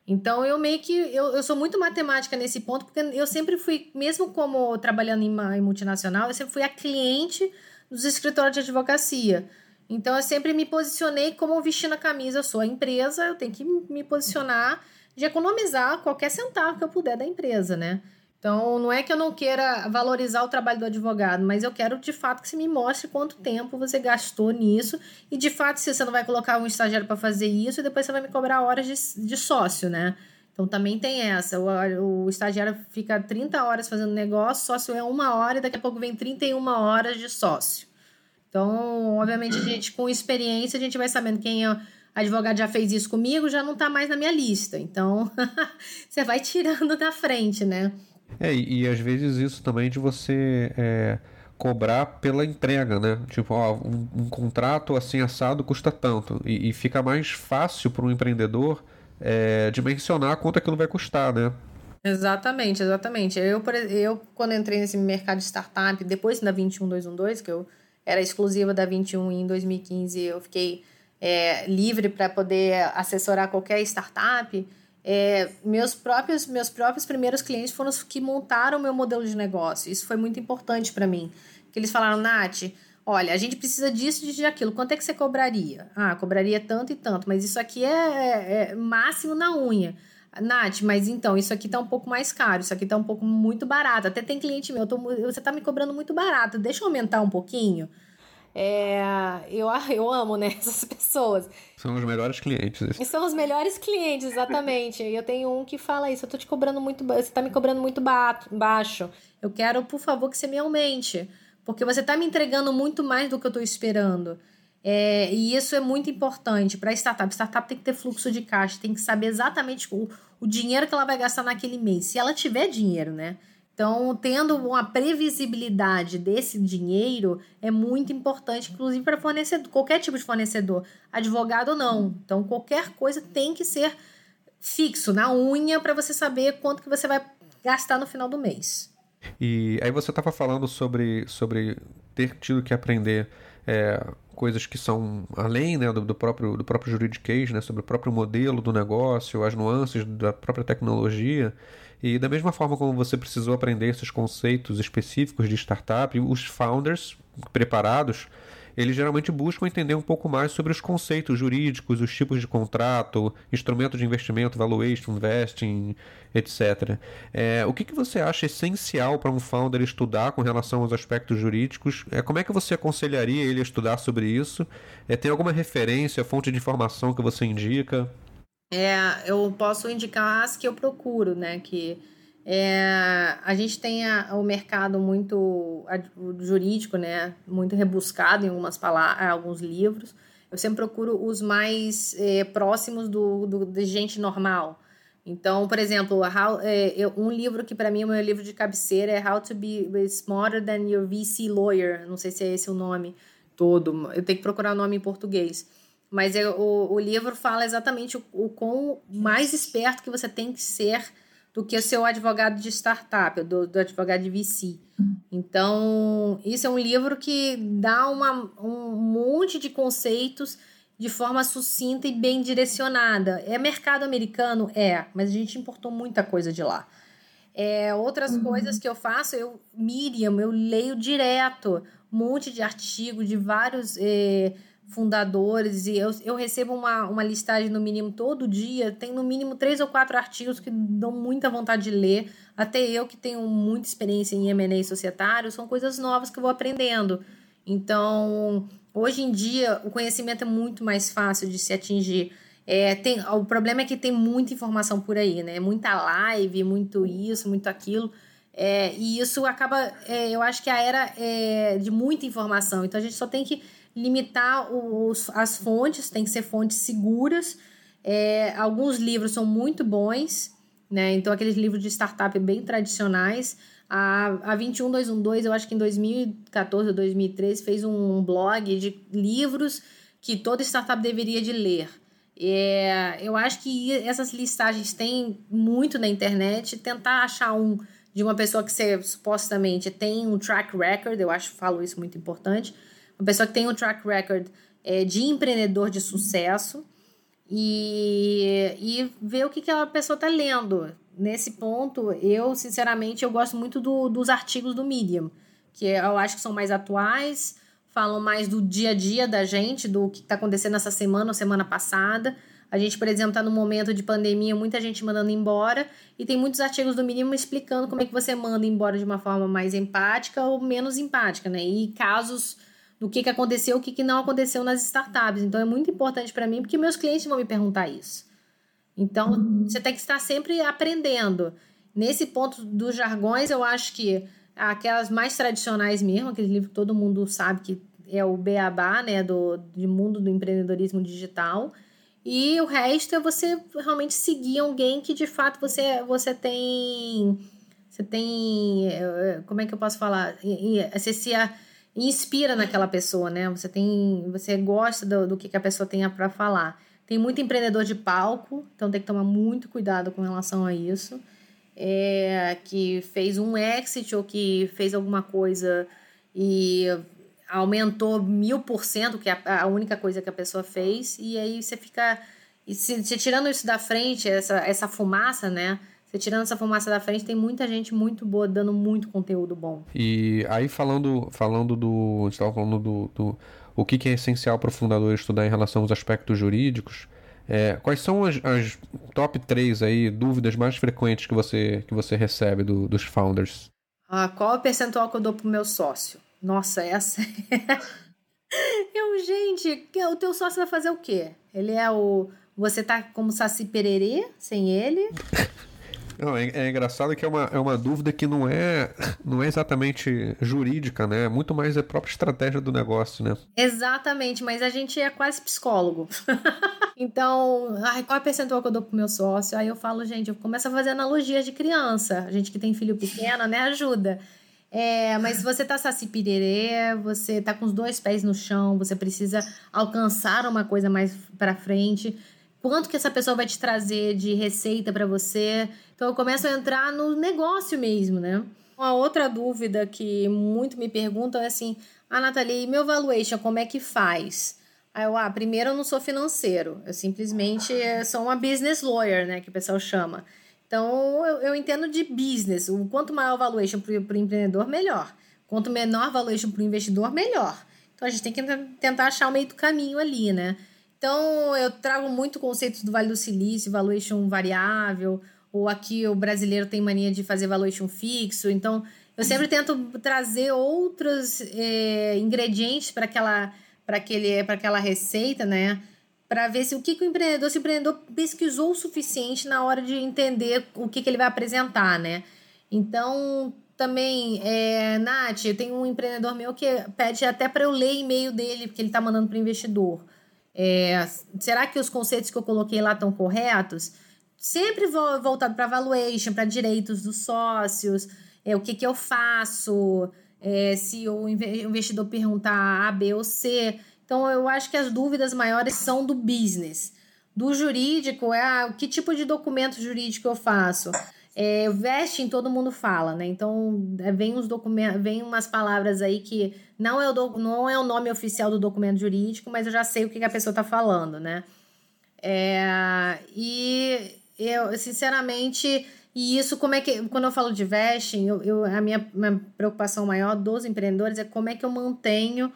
Então, eu meio que. Eu, eu sou muito matemática nesse ponto, porque eu sempre fui, mesmo como trabalhando em, em multinacional, eu sempre fui a cliente dos escritórios de advocacia. Então, eu sempre me posicionei como vestindo a camisa. Eu sou a empresa, eu tenho que me posicionar de economizar qualquer centavo que eu puder da empresa, né? Então, não é que eu não queira valorizar o trabalho do advogado, mas eu quero de fato que você me mostre quanto tempo você gastou nisso e de fato se você não vai colocar um estagiário para fazer isso e depois você vai me cobrar horas de, de sócio, né? Então também tem essa. O, o estagiário fica 30 horas fazendo negócio, sócio é uma hora e daqui a pouco vem 31 horas de sócio. Então, obviamente, a gente, com experiência, a gente vai sabendo quem é advogado já fez isso comigo, já não está mais na minha lista. Então, você vai tirando da frente, né? É, e, e às vezes isso também de você é, cobrar pela entrega, né? Tipo, ó, um, um contrato assim assado custa tanto. E, e fica mais fácil para um empreendedor é, dimensionar quanto aquilo vai custar, né? Exatamente, exatamente. Eu, eu, quando entrei nesse mercado de startup, depois da 21212, que eu era exclusiva da 21 e em 2015 eu fiquei é, livre para poder assessorar qualquer startup, é, meus próprios meus próprios primeiros clientes foram os que montaram meu modelo de negócio. Isso foi muito importante para mim. Que eles falaram, Nath, olha, a gente precisa disso, disso e aquilo. Quanto é que você cobraria? Ah, cobraria tanto e tanto, mas isso aqui é, é, é máximo na unha. Nath, mas então, isso aqui tá um pouco mais caro, isso aqui tá um pouco muito barato. Até tem cliente meu, tô, você tá me cobrando muito barato, deixa eu aumentar um pouquinho. É, eu, eu amo, né, essas pessoas. São os melhores clientes. São os melhores clientes, exatamente. eu tenho um que fala isso, eu tô te cobrando muito, você tá me cobrando muito ba baixo. Eu quero, por favor, que você me aumente. Porque você tá me entregando muito mais do que eu tô esperando. É, e isso é muito importante para startup. Startup tem que ter fluxo de caixa, tem que saber exatamente o, o dinheiro que ela vai gastar naquele mês. Se ela tiver dinheiro, né? Então, tendo uma previsibilidade desse dinheiro é muito importante, inclusive para fornecedor, qualquer tipo de fornecedor, advogado ou não. Então, qualquer coisa tem que ser fixo na unha para você saber quanto que você vai gastar no final do mês. E aí você estava falando sobre, sobre ter tido que aprender é, coisas que são além né, do, do, próprio, do próprio juridiquês, né, sobre o próprio modelo do negócio, as nuances da própria tecnologia. E da mesma forma como você precisou aprender esses conceitos específicos de startup, os founders preparados eles geralmente buscam entender um pouco mais sobre os conceitos jurídicos, os tipos de contrato, instrumento de investimento, valuation, investing, etc. É, o que, que você acha essencial para um founder estudar com relação aos aspectos jurídicos? É, como é que você aconselharia ele a estudar sobre isso? É, tem alguma referência, fonte de informação que você indica? É, eu posso indicar as que eu procuro, né? Que é, a gente tem a, o mercado muito a, jurídico, né, muito rebuscado em algumas palavras, alguns livros. Eu sempre procuro os mais é, próximos do, do, de gente normal. Então, por exemplo, how, é, um livro que para mim é o meu livro de cabeceira é How to Be Smarter Than Your VC Lawyer. Não sei se é esse o nome todo. Eu tenho que procurar o nome em português. Mas é, o, o livro fala exatamente o, o quão mais esperto que você tem que ser do que o seu advogado de startup, do, do advogado de VC. Então, isso é um livro que dá uma, um monte de conceitos de forma sucinta e bem direcionada. É mercado americano? É, mas a gente importou muita coisa de lá. É, outras uhum. coisas que eu faço, eu, Miriam, eu leio direto um monte de artigos de vários. Eh, fundadores e eu, eu recebo uma, uma listagem no mínimo todo dia, tem no mínimo três ou quatro artigos que dão muita vontade de ler, até eu que tenho muita experiência em M&A societário, são coisas novas que eu vou aprendendo. Então, hoje em dia, o conhecimento é muito mais fácil de se atingir. É, tem, o problema é que tem muita informação por aí, né? Muita live, muito isso, muito aquilo. É, e isso acaba, é, eu acho que a era é de muita informação. Então a gente só tem que limitar os, as fontes, tem que ser fontes seguras. É, alguns livros são muito bons, né? Então, aqueles livros de startup bem tradicionais. A, a 21212, eu acho que em 2014 ou 2013, fez um blog de livros que toda startup deveria de ler. É, eu acho que essas listagens têm muito na internet. Tentar achar um de uma pessoa que você supostamente tem um track record, eu acho, falo isso muito importante uma pessoa que tem um track record é, de empreendedor de sucesso e, e ver o que, que pessoa está lendo. Nesse ponto, eu, sinceramente, eu gosto muito do, dos artigos do Medium, que eu acho que são mais atuais, falam mais do dia a dia da gente, do que está acontecendo essa semana ou semana passada. A gente, por exemplo, está no momento de pandemia, muita gente mandando embora, e tem muitos artigos do Mínimo explicando como é que você manda embora de uma forma mais empática ou menos empática, né? E casos do que, que aconteceu, o que, que não aconteceu nas startups. Então é muito importante para mim, porque meus clientes vão me perguntar isso. Então uhum. você tem que estar sempre aprendendo. Nesse ponto dos jargões, eu acho que aquelas mais tradicionais mesmo, aquele livro que todo mundo sabe que é o Beabá, né, do, do mundo do empreendedorismo digital. E o resto é você realmente seguir alguém que de fato você, você tem. Você tem. Eh, como é que eu posso falar? Você se inspira naquela pessoa, né? Você tem, você gosta do, do que, que a pessoa tem para falar. Tem muito empreendedor de palco, então tem que tomar muito cuidado com relação a isso. É, que fez um exit ou que fez alguma coisa e aumentou mil por cento, que é a, única coisa que a pessoa fez, e aí você fica. E se, se tirando isso da frente, essa, essa fumaça, né? Você tirando essa fumaça da frente, tem muita gente muito boa dando muito conteúdo bom. E aí falando, falando do. Você estava falando do, do. O que, que é essencial para o fundador estudar em relação aos aspectos jurídicos. É, quais são as, as, top 3 aí, dúvidas mais frequentes que você, que você recebe do, dos founders? Ah, qual é o percentual que eu dou pro meu sócio? Nossa, essa é. eu, gente, o teu sócio vai fazer o quê? Ele é o. Você tá como Saci Pererê sem ele? Não, é, é, engraçado que é uma, é uma dúvida que não é, não é exatamente jurídica, né? É muito mais a própria estratégia do negócio, né? Exatamente, mas a gente é quase psicólogo. então, ai, qual é o percentual que eu dou pro meu sócio? Aí eu falo, gente, eu começo a fazer analogias de criança. A gente que tem filho pequeno, né, ajuda. É, mas você tá saci pirerê, você tá com os dois pés no chão, você precisa alcançar uma coisa mais para frente quanto que essa pessoa vai te trazer de receita para você. Então eu começo a entrar no negócio mesmo, né? Uma outra dúvida que muito me perguntam é assim: "Ah, Nathalie, e meu valuation como é que faz?" Aí eu, ah, primeiro eu não sou financeiro, eu simplesmente sou uma business lawyer, né, que o pessoal chama. Então eu, eu entendo de business. O quanto maior o valuation para o empreendedor, melhor. Quanto menor o valuation para o investidor, melhor. Então a gente tem que tentar achar o meio do caminho ali, né? Então, eu trago muito conceitos do Vale do Silício, valuation variável, ou aqui o brasileiro tem mania de fazer valuation fixo. Então, eu sempre tento trazer outros é, ingredientes para aquela, aquele, aquela receita, né? Para ver se o que, que o empreendedor, se o empreendedor pesquisou o suficiente na hora de entender o que, que ele vai apresentar, né? Então, também, é, Nath, tem um empreendedor meu que pede até para eu ler e-mail dele, porque ele está mandando para o investidor. É, será que os conceitos que eu coloquei lá estão corretos? Sempre voltado para valuation, para direitos dos sócios, é, o que, que eu faço, é, se o investidor perguntar A, B ou C. Então, eu acho que as dúvidas maiores são do business. Do jurídico, é ah, que tipo de documento jurídico eu faço? É, vesting todo mundo fala, né? Então, é, vem uns documentos, vem umas palavras aí que não é, o do, não é o nome oficial do documento jurídico, mas eu já sei o que, que a pessoa está falando, né? É, e eu, sinceramente, e isso, como é que. Quando eu falo de vesting, eu, eu, a minha, minha preocupação maior dos empreendedores é como é que eu mantenho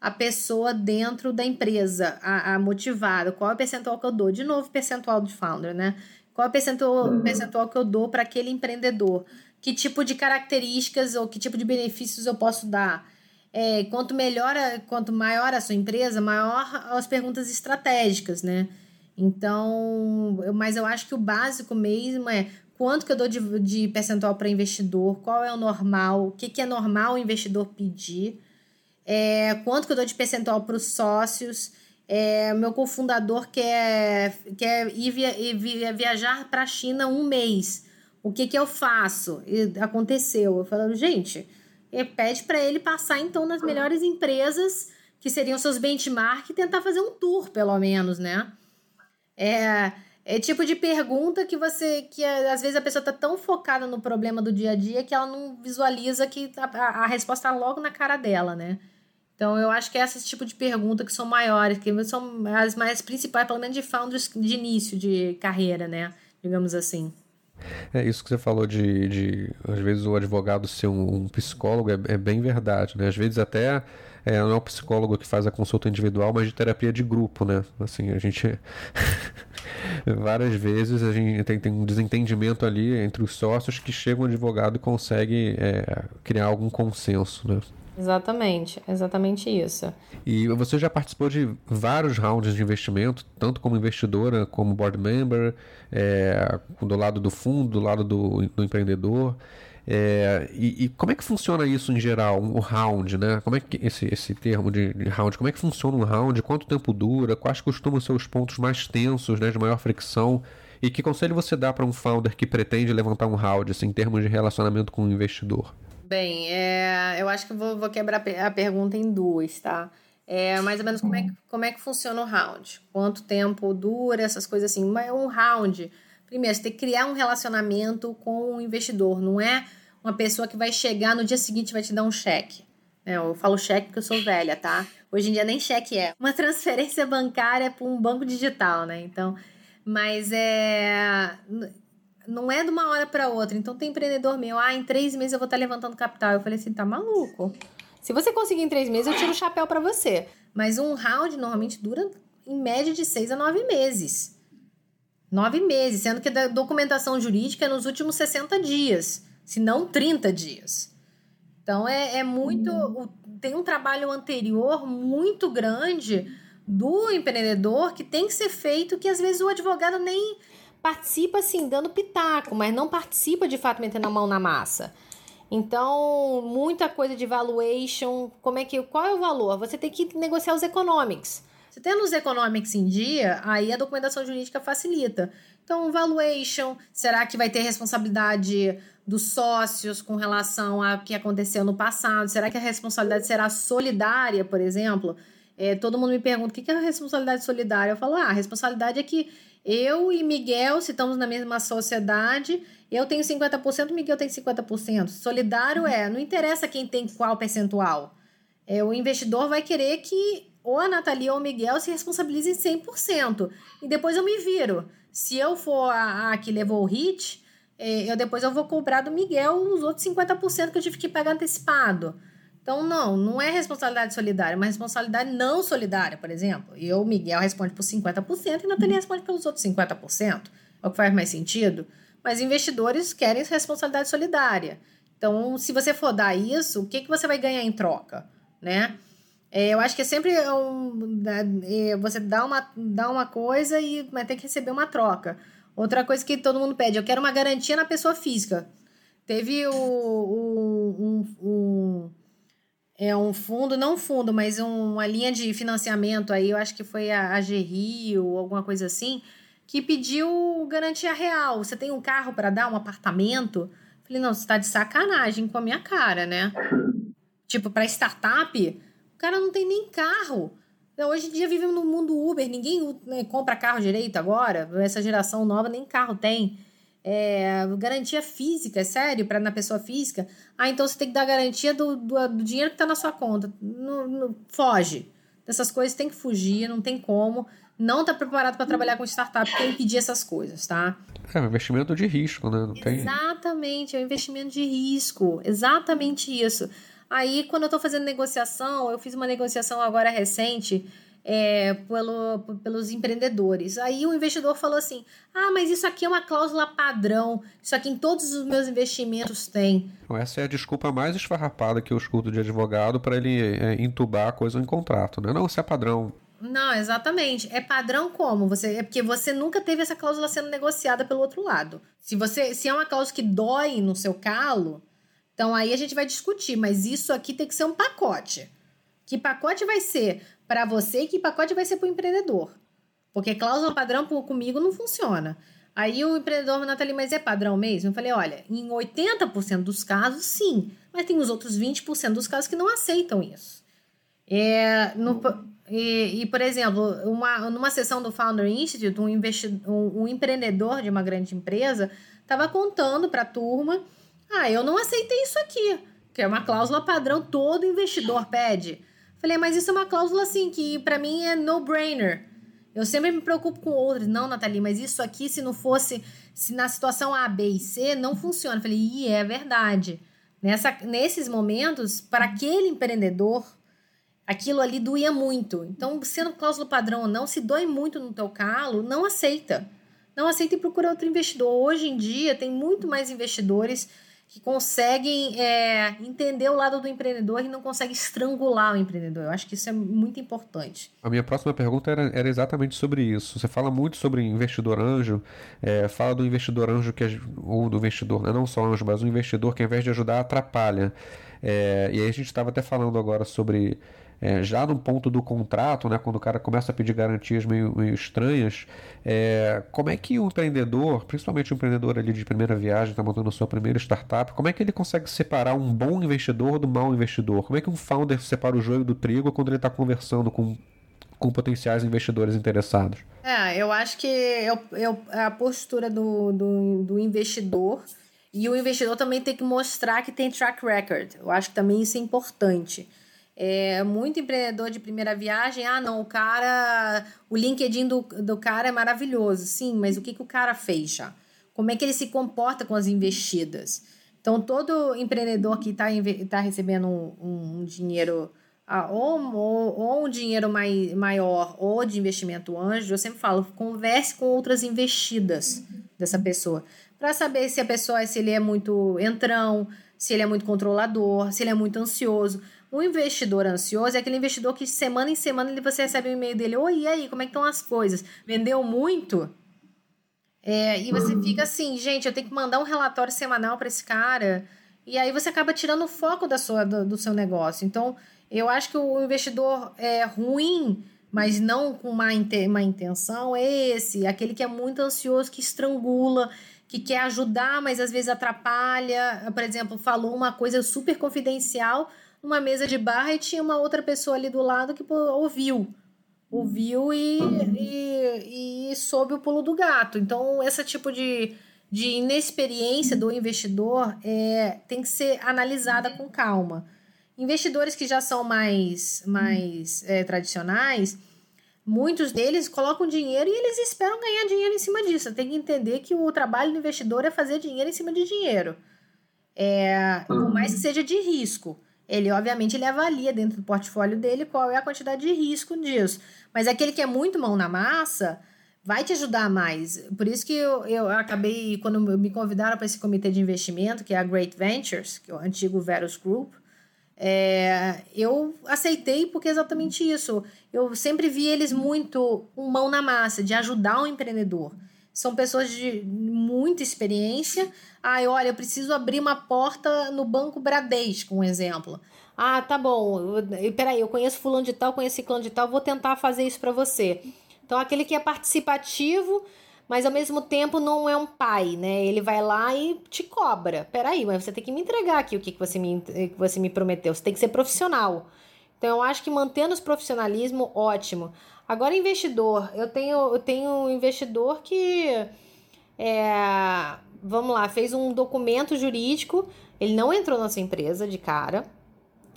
a pessoa dentro da empresa, a, a motivada, qual é o percentual que eu dou? De novo, percentual de founder, né? Qual é o percentual, uhum. percentual que eu dou para aquele empreendedor? Que tipo de características ou que tipo de benefícios eu posso dar? É, quanto melhor, quanto maior a sua empresa, maior as perguntas estratégicas, né? Então, eu, mas eu acho que o básico mesmo é quanto que eu dou de, de percentual para investidor, qual é o normal, o que, que é normal o investidor pedir, é, quanto que eu dou de percentual para os sócios, é, meu cofundador quer, quer ir, via, viajar para a China um mês, o que, que eu faço? E aconteceu, eu falando, gente, pede para ele passar então nas melhores empresas que seriam seus benchmark e tentar fazer um tour, pelo menos, né? É, é tipo de pergunta que você. que às vezes a pessoa tá tão focada no problema do dia a dia que ela não visualiza que a, a, a resposta tá logo na cara dela, né? Então eu acho que é esse tipo de pergunta que são maiores, que são as mais principais, pelo menos de founders de início de carreira, né? Digamos assim. É isso que você falou de, de às vezes o advogado ser um, um psicólogo é, é, bem verdade, né? Às vezes até é, não é o psicólogo que faz a consulta individual, mas de terapia de grupo, né? Assim, a gente. várias vezes a gente tem, tem um desentendimento ali entre os sócios que chega um advogado e consegue é, criar algum consenso, né? Exatamente, exatamente isso. E você já participou de vários rounds de investimento, tanto como investidora, como board member, é, do lado do fundo, do lado do, do empreendedor. É, e, e, como é que funciona isso em geral, o um round, né? Como é que esse, esse termo de, de, round, como é que funciona um round? Quanto tempo dura? Quais costumam ser os pontos mais tensos, né, de maior fricção? E que conselho você dá para um founder que pretende levantar um round, assim, em termos de relacionamento com o investidor? Bem, é, eu acho que vou, vou quebrar a pergunta em duas, tá? É, mais ou menos como é, que, como é que funciona o round? Quanto tempo dura, essas coisas assim. Mas um round, primeiro, você tem que criar um relacionamento com o investidor, não é uma pessoa que vai chegar no dia seguinte e vai te dar um cheque. É, eu falo cheque porque eu sou velha, tá? Hoje em dia nem cheque é. Uma transferência bancária para um banco digital, né? Então, mas é. Não é de uma hora para outra. Então tem empreendedor meu, ah, em três meses eu vou estar tá levantando capital. Eu falei assim, tá maluco. Se você conseguir em três meses, eu tiro o chapéu para você. Mas um round normalmente dura em média de seis a nove meses. Nove meses, sendo que a documentação jurídica é nos últimos 60 dias se não 30 dias. Então é, é muito. Tem um trabalho anterior muito grande do empreendedor que tem que ser feito, que às vezes o advogado nem participa assim, dando pitaco, mas não participa de fato metendo a mão na massa. Então, muita coisa de valuation, como é que qual é o valor? Você tem que negociar os economics. Você tendo os economics em dia, aí a documentação jurídica facilita. Então, valuation, será que vai ter responsabilidade dos sócios com relação ao que aconteceu no passado? Será que a responsabilidade será solidária, por exemplo? É, todo mundo me pergunta o que é a responsabilidade solidária. Eu falo, ah, a responsabilidade é que eu e Miguel, se estamos na mesma sociedade, eu tenho 50%, Miguel tem 50%. Solidário é, não interessa quem tem qual percentual. É, o investidor vai querer que ou a Nathalie ou o Miguel se responsabilizem 100%. E depois eu me viro. Se eu for a, a que levou o hit, é, eu depois eu vou cobrar do Miguel os outros 50% que eu tive que pagar antecipado. Então, não, não é responsabilidade solidária, é uma responsabilidade não solidária, por exemplo. Eu, Miguel, responde por 50% e Nathalie responde pelos outros 50%. É o que faz mais sentido. Mas investidores querem responsabilidade solidária. Então, se você for dar isso, o que, que você vai ganhar em troca, né? É, eu acho que é sempre um, né, é, você dá uma, dá uma coisa e vai ter que receber uma troca. Outra coisa que todo mundo pede, eu quero uma garantia na pessoa física. Teve o, o um, um, é um fundo, não fundo, mas uma linha de financiamento aí, eu acho que foi a AGRI ou alguma coisa assim, que pediu garantia real. Você tem um carro para dar, um apartamento? Falei, não, você está de sacanagem com a minha cara, né? Tipo, para startup, o cara não tem nem carro. Hoje em dia vivemos no mundo Uber, ninguém né, compra carro direito agora. Essa geração nova nem carro tem. É, garantia física, é sério, para na pessoa física. Ah, então você tem que dar garantia do, do, do dinheiro que está na sua conta. No, foge. Dessas coisas tem que fugir, não tem como. Não está preparado para trabalhar com startup, tem que impedir essas coisas, tá? É um investimento de risco, né? Não tem... Exatamente, é um investimento de risco. Exatamente isso. Aí, quando eu tô fazendo negociação, eu fiz uma negociação agora recente é, pelo, pelos empreendedores. Aí o investidor falou assim: ah, mas isso aqui é uma cláusula padrão, isso aqui em todos os meus investimentos tem. Essa é a desculpa mais esfarrapada que eu escuto de advogado para ele é, entubar a coisa em contrato, né? Não, isso é padrão. Não, exatamente. É padrão como? Você é porque você nunca teve essa cláusula sendo negociada pelo outro lado. Se você se é uma cláusula que dói no seu calo, então aí a gente vai discutir, mas isso aqui tem que ser um pacote. Que pacote vai ser para você e que pacote vai ser para o empreendedor? Porque cláusula padrão comigo não funciona. Aí o empreendedor, Nathalie, mas é padrão mesmo? Eu falei, olha, em 80% dos casos, sim. Mas tem os outros 20% dos casos que não aceitam isso. É, no, e, e, por exemplo, uma, numa sessão do Founder Institute, um, um, um empreendedor de uma grande empresa estava contando para a turma: ah, eu não aceitei isso aqui, que é uma cláusula padrão, todo investidor pede. Falei, mas isso é uma cláusula assim que para mim é no-brainer. Eu sempre me preocupo com outros. Não, Nathalie, mas isso aqui, se não fosse, se na situação A, B e C, não funciona. Falei, e é verdade. Nessa, nesses momentos, para aquele empreendedor, aquilo ali doía muito. Então, sendo cláusula padrão ou não, se dói muito no teu calo, não aceita. Não aceita e procura outro investidor. Hoje em dia, tem muito mais investidores que conseguem é, entender o lado do empreendedor e não conseguem estrangular o empreendedor. Eu acho que isso é muito importante. A minha próxima pergunta era, era exatamente sobre isso. Você fala muito sobre investidor anjo, é, fala do investidor anjo que ou do investidor, né, não só anjo, mas um investidor que ao invés de ajudar atrapalha. É, e aí a gente estava até falando agora sobre é, já no ponto do contrato, né, quando o cara começa a pedir garantias meio, meio estranhas, é, como é que o empreendedor, principalmente o empreendedor ali de primeira viagem, está montando a sua primeira startup, como é que ele consegue separar um bom investidor do mau investidor? Como é que um founder separa o joio do trigo quando ele está conversando com, com potenciais investidores interessados? É, eu acho que eu, eu, a postura do, do, do investidor e o investidor também tem que mostrar que tem track record. Eu acho que também isso é importante. É, muito empreendedor de primeira viagem, ah, não, o cara, o LinkedIn do, do cara é maravilhoso. Sim, mas o que, que o cara fez já? Como é que ele se comporta com as investidas? Então, todo empreendedor que está tá recebendo um, um dinheiro, ah, ou, ou, ou, um dinheiro mai, maior, ou de investimento anjo, eu sempre falo, converse com outras investidas dessa pessoa, para saber se a pessoa, se ele é muito entrão, se ele é muito controlador, se ele é muito ansioso. O investidor ansioso é aquele investidor que semana em semana ele, você recebe um e-mail dele: Oi, e aí, como é que estão as coisas? Vendeu muito? É, e você fica assim, gente, eu tenho que mandar um relatório semanal para esse cara. E aí você acaba tirando o foco da sua, do, do, seu negócio. Então, eu acho que o investidor é ruim, mas não com má, má intenção, é esse, aquele que é muito ansioso, que estrangula, que quer ajudar, mas às vezes atrapalha. Por exemplo, falou uma coisa super confidencial numa mesa de barra e tinha uma outra pessoa ali do lado que ouviu. Ouviu e, e, e soube o pulo do gato. Então, esse tipo de, de inexperiência do investidor é, tem que ser analisada com calma. Investidores que já são mais, mais é, tradicionais, muitos deles colocam dinheiro e eles esperam ganhar dinheiro em cima disso. Tem que entender que o trabalho do investidor é fazer dinheiro em cima de dinheiro. É, por mais que seja de risco. Ele, obviamente, ele avalia dentro do portfólio dele qual é a quantidade de risco disso. Mas aquele que é muito mão na massa vai te ajudar mais. Por isso que eu, eu acabei, quando me convidaram para esse comitê de investimento, que é a Great Ventures, que é o antigo Verus Group, é, eu aceitei porque é exatamente isso. Eu sempre vi eles muito um mão na massa, de ajudar o empreendedor. São pessoas de muita experiência. Ah, olha, eu preciso abrir uma porta no Banco Bradesco, um exemplo. Ah, tá bom. Peraí, eu conheço fulano de tal, conheço ciclano de tal, vou tentar fazer isso para você. Então, aquele que é participativo, mas ao mesmo tempo não é um pai, né? Ele vai lá e te cobra. Peraí, mas você tem que me entregar aqui o que, que, você, me, que você me prometeu. Você tem que ser profissional. Então, eu acho que mantendo os profissionalismo, ótimo. Agora, investidor. Eu tenho, eu tenho um investidor que, é, vamos lá, fez um documento jurídico. Ele não entrou na sua empresa de cara.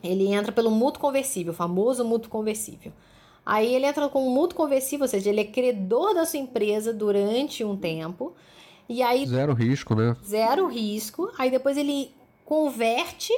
Ele entra pelo mútuo conversível, o famoso mútuo conversível. Aí ele entra com um mútuo conversível, ou seja, ele é credor da sua empresa durante um tempo. E aí. Zero risco, né? Zero risco. Aí depois ele converte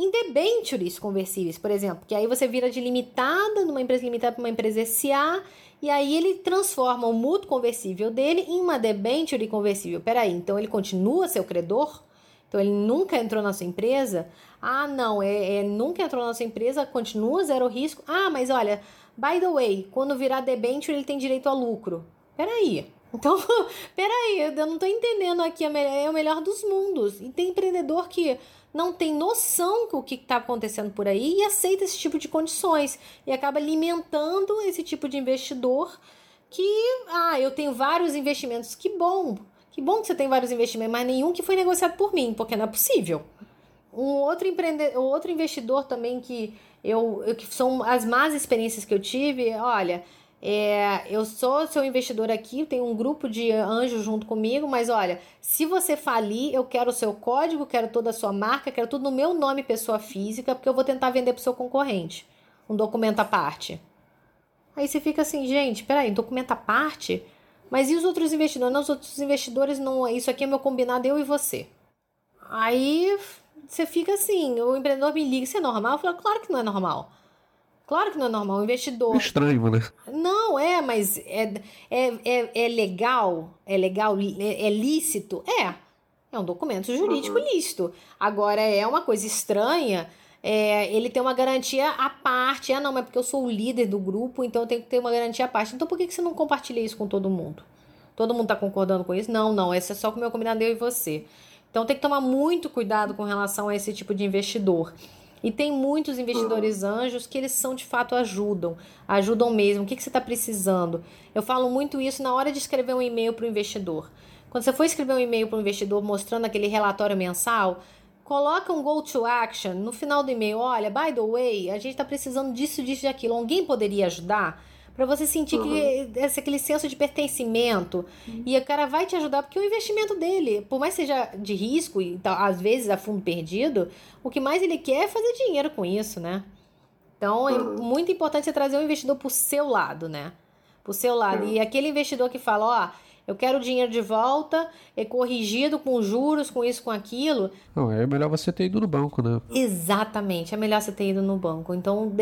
em debentures conversíveis, por exemplo, que aí você vira de limitada, numa empresa limitada para uma empresa SA, e aí ele transforma o mútuo conversível dele em uma debenture conversível. Peraí, então ele continua seu credor? Então ele nunca entrou na sua empresa? Ah, não, é, é nunca entrou na sua empresa, continua zero risco. Ah, mas olha, by the way, quando virar debenture ele tem direito a lucro. Peraí, então, peraí, eu não tô entendendo aqui, é o melhor dos mundos. E tem empreendedor que não tem noção do que está acontecendo por aí e aceita esse tipo de condições. E acaba alimentando esse tipo de investidor que, ah, eu tenho vários investimentos, que bom, que bom que você tem vários investimentos, mas nenhum que foi negociado por mim, porque não é possível. Um outro empreendedor, outro investidor também que eu, eu que são as más experiências que eu tive, olha, é, eu sou seu investidor aqui, tenho um grupo de anjos junto comigo, mas olha, se você falir, eu quero o seu código, quero toda a sua marca, quero tudo no meu nome, pessoa física, porque eu vou tentar vender para o seu concorrente. Um documento à parte. Aí você fica assim, gente, peraí, documento à parte? Mas e os outros investidores? Não, os outros investidores não. Isso aqui é meu combinado, eu e você. Aí você fica assim, o empreendedor me liga, isso é normal? Eu falo, claro que não é normal. Claro que não é normal. Um investidor. Estranho, né? Não, é, mas é, é, é, é legal? É legal? É, é, lícito? É. É um documento jurídico uhum. lícito. Agora, é uma coisa estranha. É, ele tem uma garantia à parte. Ah, não, mas porque eu sou o líder do grupo, então eu tenho que ter uma garantia à parte. Então por que, que você não compartilha isso com todo mundo? Todo mundo tá concordando com isso? Não, não. Esse é só com o meu combinado eu e você. Então tem que tomar muito cuidado com relação a esse tipo de investidor. E tem muitos investidores anjos que eles são de fato ajudam, ajudam mesmo. O que, que você está precisando? Eu falo muito isso na hora de escrever um e-mail para o investidor. Quando você for escrever um e-mail para o investidor mostrando aquele relatório mensal, coloca um go to action no final do e-mail. Olha, by the way, a gente está precisando disso, disso e aquilo. Alguém poderia ajudar? Para você sentir uhum. que esse, aquele senso de pertencimento. Uhum. E o cara vai te ajudar, porque o investimento dele, por mais seja de risco e às vezes a fundo perdido, o que mais ele quer é fazer dinheiro com isso, né? Então é uhum. é muito importante você trazer o um investidor pro seu lado, né? Pro seu lado. E aquele investidor que fala, ó eu quero o dinheiro de volta, é corrigido com juros, com isso, com aquilo. Não, é melhor você ter ido no banco, né? Exatamente, é melhor você ter ido no banco. Então,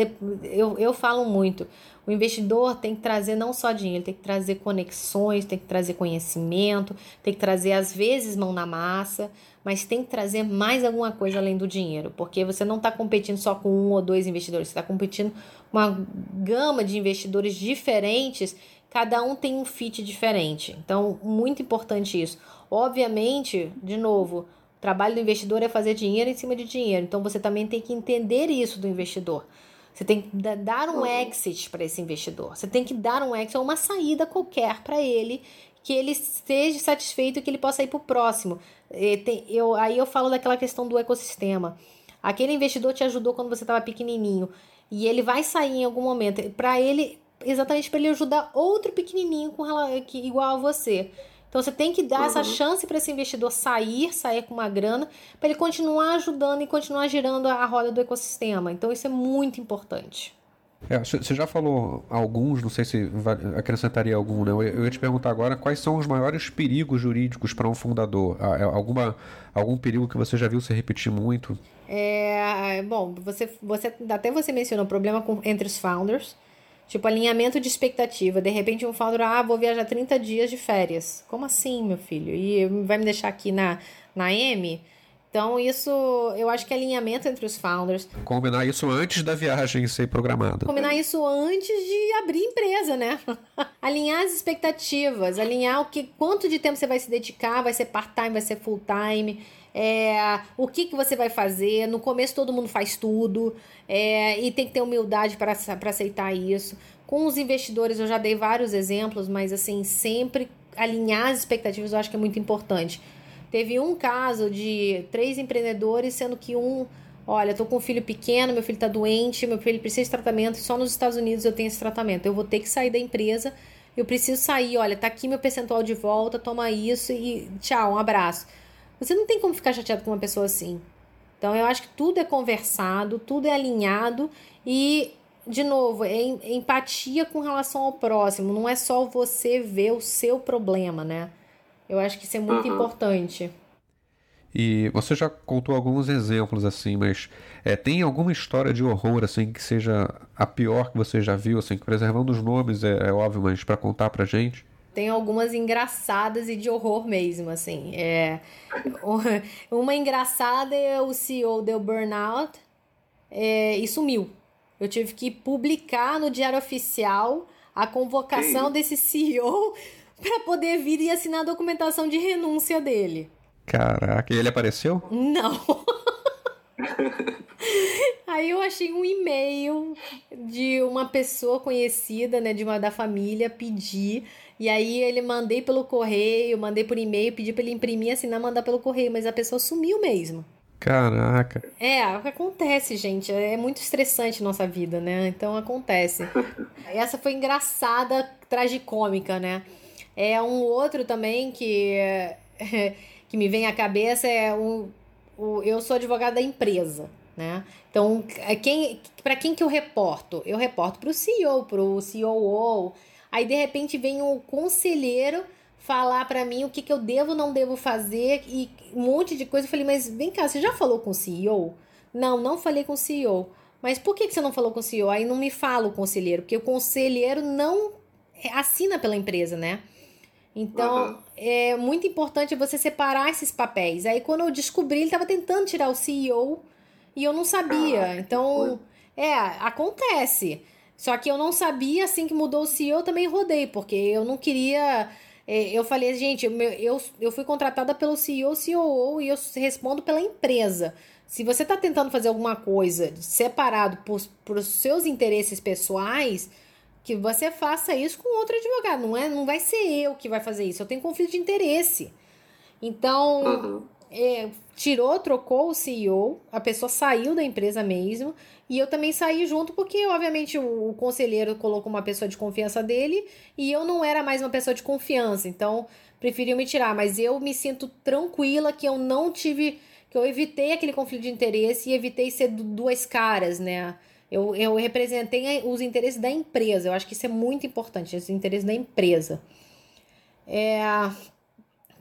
eu, eu falo muito. O investidor tem que trazer não só dinheiro, tem que trazer conexões, tem que trazer conhecimento, tem que trazer, às vezes, mão na massa, mas tem que trazer mais alguma coisa além do dinheiro, porque você não está competindo só com um ou dois investidores, você está competindo com uma gama de investidores diferentes cada um tem um fit diferente. Então, muito importante isso. Obviamente, de novo, o trabalho do investidor é fazer dinheiro em cima de dinheiro. Então, você também tem que entender isso do investidor. Você tem que dar um exit para esse investidor. Você tem que dar um exit, uma saída qualquer para ele, que ele esteja satisfeito e que ele possa ir para o próximo. Eu, aí eu falo daquela questão do ecossistema. Aquele investidor te ajudou quando você estava pequenininho e ele vai sair em algum momento. Para ele exatamente para ele ajudar outro pequenininho com que igual a você. Então você tem que dar uhum. essa chance para esse investidor sair, sair com uma grana, para ele continuar ajudando e continuar girando a roda do ecossistema. Então isso é muito importante. É, você já falou alguns, não sei se acrescentaria algum, né? Eu ia te perguntar agora quais são os maiores perigos jurídicos para um fundador. Ah, é alguma, algum perigo que você já viu se repetir muito? É, bom, você, você até você mencionou o problema com, entre os founders. Tipo, alinhamento de expectativa. De repente um founder, ah, vou viajar 30 dias de férias. Como assim, meu filho? E vai me deixar aqui na, na M? Então, isso, eu acho que é alinhamento entre os founders. Combinar isso antes da viagem ser programada. Combinar isso antes de abrir empresa, né? alinhar as expectativas, alinhar o que, quanto de tempo você vai se dedicar, vai ser part-time, vai ser full-time é, o que, que você vai fazer. No começo todo mundo faz tudo é, e tem que ter humildade para aceitar isso. Com os investidores eu já dei vários exemplos, mas assim, sempre alinhar as expectativas eu acho que é muito importante. Teve um caso de três empreendedores, sendo que um, olha, tô com um filho pequeno, meu filho tá doente, meu filho precisa de tratamento, só nos Estados Unidos eu tenho esse tratamento. Eu vou ter que sair da empresa, eu preciso sair, olha, tá aqui meu percentual de volta, toma isso e tchau, um abraço. Você não tem como ficar chateado com uma pessoa assim. Então eu acho que tudo é conversado, tudo é alinhado e, de novo, é empatia com relação ao próximo. Não é só você ver o seu problema, né? Eu acho que isso é muito uhum. importante. E você já contou alguns exemplos assim, mas é, tem alguma história de horror assim que seja a pior que você já viu, assim, preservando os nomes é, é óbvio, mas para contar pra gente? Tem algumas engraçadas e de horror mesmo, assim. É, uma engraçada é o CEO deu burnout é, e sumiu. Eu tive que publicar no Diário Oficial a convocação desse CEO para poder vir e assinar a documentação de renúncia dele. Caraca, e ele apareceu? Não. Aí eu achei um e-mail de uma pessoa conhecida, né, de uma da família, pedir. E aí ele mandei pelo correio, mandei por e-mail, pedi para ele imprimir, assinar, mandar pelo correio, mas a pessoa sumiu mesmo. Caraca. É, acontece, gente. É muito estressante nossa vida, né? Então acontece. Essa foi engraçada, tragicômica, né? É um outro também que, que me vem à cabeça é um, o, eu sou advogada da empresa, né? Então, é quem, para quem que eu reporto? Eu reporto para o CEO, para o COO. Aí de repente vem um conselheiro falar para mim o que, que eu devo não devo fazer e um monte de coisa. Eu falei, mas vem cá, você já falou com o CEO? Não, não falei com o CEO. Mas por que, que você não falou com o CEO? Aí não me fala o conselheiro, porque o conselheiro não assina pela empresa, né? Então, uhum. é muito importante você separar esses papéis. Aí, quando eu descobri, ele estava tentando tirar o CEO e eu não sabia. Então, é, acontece. Só que eu não sabia, assim que mudou o CEO, eu também rodei, porque eu não queria é, eu falei, gente, eu, eu fui contratada pelo CEO, COO e eu respondo pela empresa. Se você está tentando fazer alguma coisa separado por, por seus interesses pessoais, que você faça isso com outro advogado. Não, é, não vai ser eu que vai fazer isso. Eu tenho conflito de interesse. Então, uhum. É, tirou, trocou o CEO, a pessoa saiu da empresa mesmo. E eu também saí junto porque, obviamente, o, o, conselheiro colocou uma pessoa de confiança dele e eu não era mais uma pessoa de confiança. Então, preferiu me tirar. Mas eu me sinto tranquila que eu não tive. que eu evitei aquele conflito de interesse e evitei ser duas caras, né? Eu, eu representei os interesses da empresa. Eu acho que isso é muito importante, os interesses da empresa. É,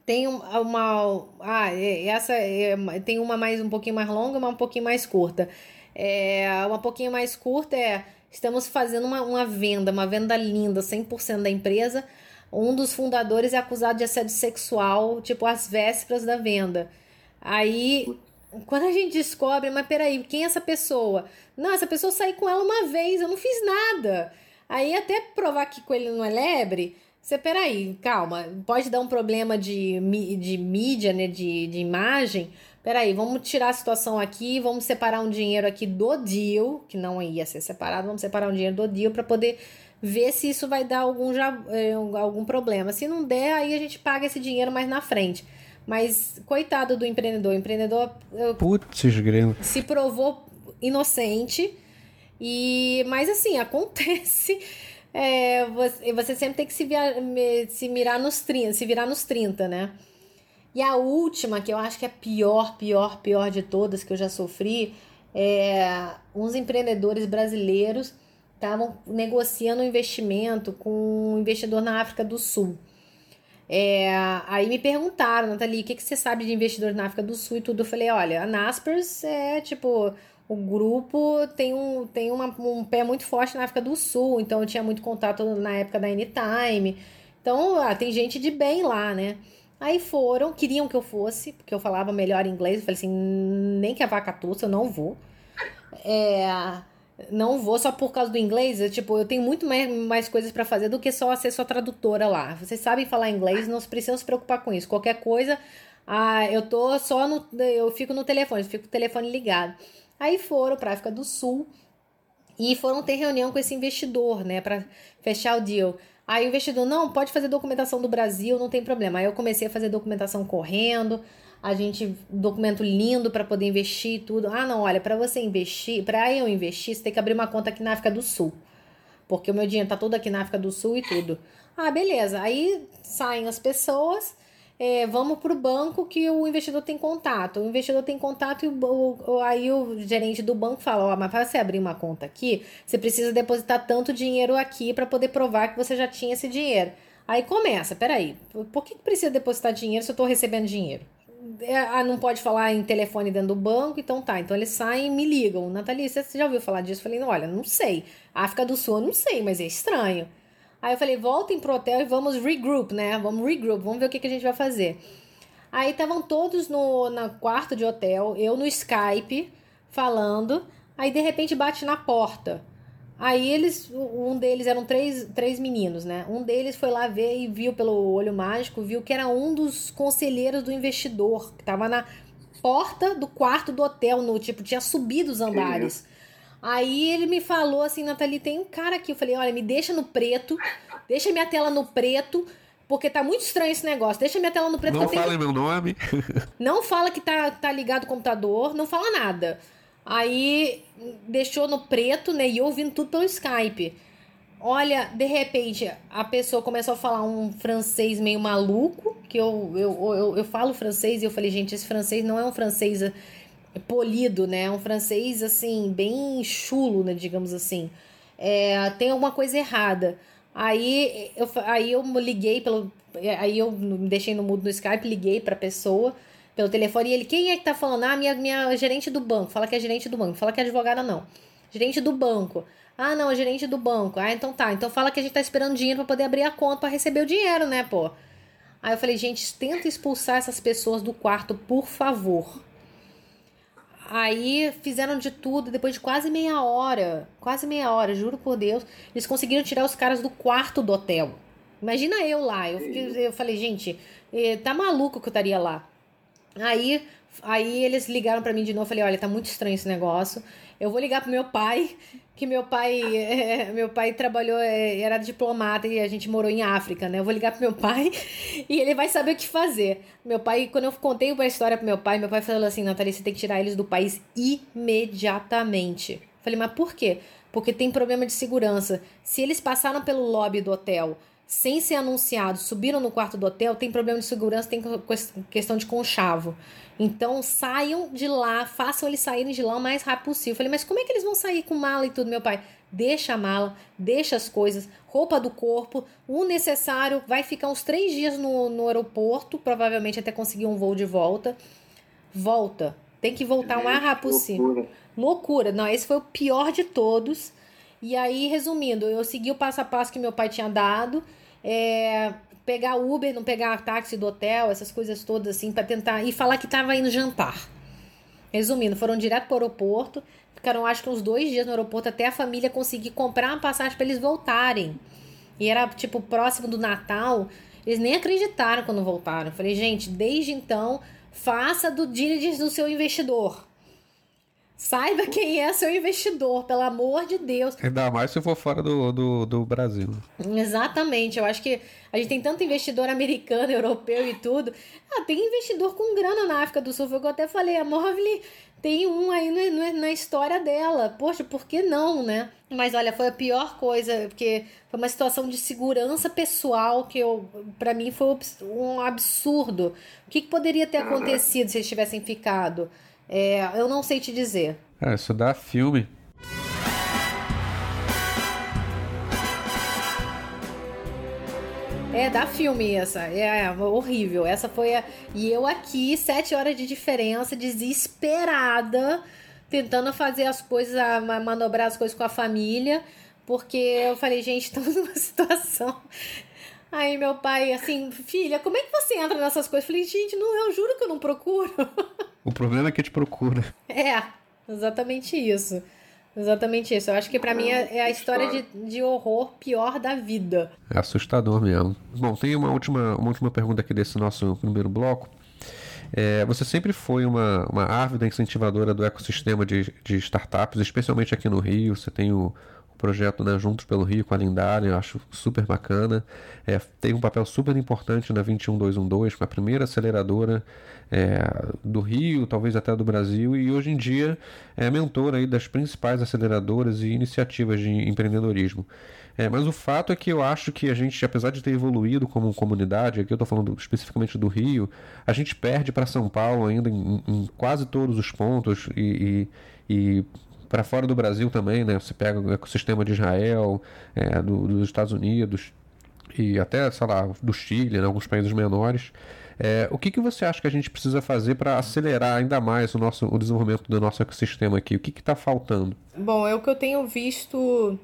tem uma. Ah, é, essa é, tem uma mais um pouquinho mais longa, uma um pouquinho mais curta. É, uma um pouquinho mais curta é. Estamos fazendo uma, uma venda, uma venda linda, 100% da empresa. Um dos fundadores é acusado de assédio sexual, tipo, às vésperas da venda. Aí, quando a gente descobre, mas peraí, quem é essa pessoa? Não, essa pessoa saí com ela uma vez, eu não fiz nada. Aí, até provar que com ele não é lebre, você, peraí, calma, pode dar um problema de, de mídia, né, de, de imagem. Peraí, vamos tirar a situação aqui, vamos separar um dinheiro aqui do deal, que não ia ser separado, vamos separar um dinheiro do deal para poder ver se isso vai dar algum, já, eh, algum problema. Se não der, aí a gente paga esse dinheiro mais na frente. Mas, coitado do empreendedor, o empreendedor Putz, se provou inocente. E, mas assim, acontece é, você, você sempre tem que se, via, se mirar nos 30, se virar nos 30, né? E a última, que eu acho que é a pior, pior, pior de todas que eu já sofri, é uns empreendedores brasileiros estavam negociando um investimento com um investidor na África do Sul. É, aí me perguntaram, Nathalie, o que, que você sabe de investidor na África do Sul e tudo? Eu falei, olha, a Naspers é tipo o grupo tem, um, tem uma, um pé muito forte na África do Sul, então eu tinha muito contato na época da Anytime. Então, ah, tem gente de bem lá, né? Aí foram, queriam que eu fosse, porque eu falava melhor inglês. Eu falei assim: nem que a vaca tussa, eu não vou. É, não vou só por causa do inglês. Eu, tipo, eu tenho muito mais, mais coisas para fazer do que só ser sua tradutora lá. Vocês sabem falar inglês, não precisam se preocupar com isso. Qualquer coisa, ah, eu tô só no. Eu fico no telefone, fico com o telefone ligado. Aí foram para a África do Sul e foram ter reunião com esse investidor, né, para fechar o deal. Aí o investidor, não, pode fazer documentação do Brasil, não tem problema. Aí eu comecei a fazer documentação correndo, a gente, documento lindo para poder investir e tudo. Ah, não, olha, para você investir, para eu investir, você tem que abrir uma conta aqui na África do Sul. Porque o meu dinheiro tá todo aqui na África do Sul e tudo. Ah, beleza. Aí saem as pessoas, é, vamos para o banco que o investidor tem contato. O investidor tem contato e o, o, aí o gerente do banco fala: Ó, mas para você abrir uma conta aqui, você precisa depositar tanto dinheiro aqui para poder provar que você já tinha esse dinheiro. Aí começa: peraí, por que precisa depositar dinheiro se eu estou recebendo dinheiro? é, ah, não pode falar em telefone dentro do banco, então tá. Então eles saem e me ligam. Nathalie, você já ouviu falar disso? Eu falei, olha, não sei. África do Sul eu não sei, mas é estranho. Aí eu falei, voltem pro hotel e vamos regroup, né? Vamos regroup, vamos ver o que, que a gente vai fazer. Aí estavam todos no na quarto de hotel, eu no Skype falando. Aí de repente bate na porta. Aí eles, um deles eram três, três meninos, né? Um deles foi lá ver e viu pelo olho mágico, viu que era um dos conselheiros do investidor, que tava na porta do quarto do hotel, no tipo, tinha subido os andares. Aí ele me falou assim, Nathalie, tem um cara aqui. Eu falei, olha, me deixa no preto, deixa minha tela no preto, porque tá muito estranho esse negócio. Deixa minha tela no preto. Não fala tenho... meu nome. não fala que tá, tá ligado o computador, não fala nada. Aí deixou no preto, né? E ouvindo tudo pelo Skype. Olha, de repente, a pessoa começou a falar um francês meio maluco, que eu, eu, eu, eu falo francês e eu falei, gente, esse francês não é um francês polido, né? É um francês, assim, bem chulo, né? Digamos assim. É, tem alguma coisa errada. Aí eu, aí eu liguei pelo. Aí eu me deixei no mudo no Skype, liguei pra pessoa pelo telefone. E ele, quem é que tá falando? Ah, minha, minha gerente do banco. Fala que é gerente do banco. Fala que é advogada, não. Gerente do banco. Ah, não, é gerente do banco. Ah, então tá. Então fala que a gente tá esperando dinheiro para poder abrir a conta para receber o dinheiro, né, pô? Aí eu falei, gente, tenta expulsar essas pessoas do quarto, por favor. Aí fizeram de tudo, depois de quase meia hora, quase meia hora, juro por Deus, eles conseguiram tirar os caras do quarto do hotel. Imagina eu lá. Eu, fiquei, eu falei, gente, eh, tá maluco que eu estaria lá. Aí, aí eles ligaram para mim de novo. Falei, olha, tá muito estranho esse negócio. Eu vou ligar pro meu pai, que meu pai, é, meu pai trabalhou, é, era diplomata e a gente morou em África, né? Eu vou ligar pro meu pai e ele vai saber o que fazer. Meu pai, quando eu contei a história pro meu pai, meu pai falou assim, Nathalie, você tem que tirar eles do país imediatamente. Falei, mas por quê? Porque tem problema de segurança. Se eles passaram pelo lobby do hotel sem ser anunciado, subiram no quarto do hotel, tem problema de segurança, tem questão de conchavo. Então saiam de lá, façam eles saírem de lá o mais rápido possível. Eu falei, mas como é que eles vão sair com mala e tudo, meu pai? Deixa a mala, deixa as coisas, roupa do corpo, o necessário, vai ficar uns três dias no, no aeroporto, provavelmente até conseguir um voo de volta. Volta. Tem que voltar o mais rápido possível. Loucura. loucura. Não, esse foi o pior de todos. E aí, resumindo, eu segui o passo a passo que meu pai tinha dado é, pegar Uber, não pegar táxi do hotel, essas coisas todas assim, para tentar. E falar que tava indo jantar. Resumindo, foram direto pro aeroporto, ficaram acho que uns dois dias no aeroporto até a família conseguir comprar uma passagem para eles voltarem. E era tipo próximo do Natal, eles nem acreditaram quando voltaram. Falei, gente, desde então, faça do diligence do seu investidor. Saiba quem é seu investidor, pelo amor de Deus. Ainda mais se for fora do, do, do, Brasil. Exatamente. Eu acho que a gente tem tanto investidor americano, europeu e tudo. Ah, tem investidor com grana na África do Sul. Foi o que eu até falei. A Morley tem um aí no, na história dela. Poxa, por que não, né? Mas olha, foi a pior coisa, porque foi uma situação de segurança pessoal que eu, para mim foi um absurdo. O que, que poderia ter acontecido se eles tivessem ficado? É, eu não sei te dizer. É, isso dá filme. É, dá filme essa. É, é horrível. Essa foi a. E eu aqui, sete horas de diferença, desesperada, tentando fazer as coisas, manobrar as coisas com a família, porque eu falei, gente, estamos numa situação. Aí meu pai, assim, filha, como é que você entra nessas coisas? Eu falei, gente, não, eu juro que eu não procuro. O problema é que te procura. É, exatamente isso. Exatamente isso. Eu acho que para mim é, é, a história de, de horror pior da vida. É assustador mesmo. Bom, tem uma última, uma última pergunta aqui desse nosso primeiro bloco. É, você sempre foi uma, uma ávida incentivadora do ecossistema de, de startups, especialmente aqui no Rio. Você tem o, projeto né, Juntos pelo Rio com a Lindália, eu acho super bacana. É, tem um papel super importante na 21212, com a primeira aceleradora é, do Rio, talvez até do Brasil, e hoje em dia é mentora aí das principais aceleradoras e iniciativas de empreendedorismo. É, mas o fato é que eu acho que a gente, apesar de ter evoluído como comunidade, aqui eu estou falando especificamente do Rio, a gente perde para São Paulo ainda em, em, quase todos os pontos e, e, e para fora do Brasil também, né? Você pega o ecossistema de Israel, é, do, dos Estados Unidos e até, sei lá, do Chile, né? alguns países menores. É, o que, que você acha que a gente precisa fazer para acelerar ainda mais o, nosso, o desenvolvimento do nosso ecossistema aqui? O que está faltando? Bom, é o que eu tenho visto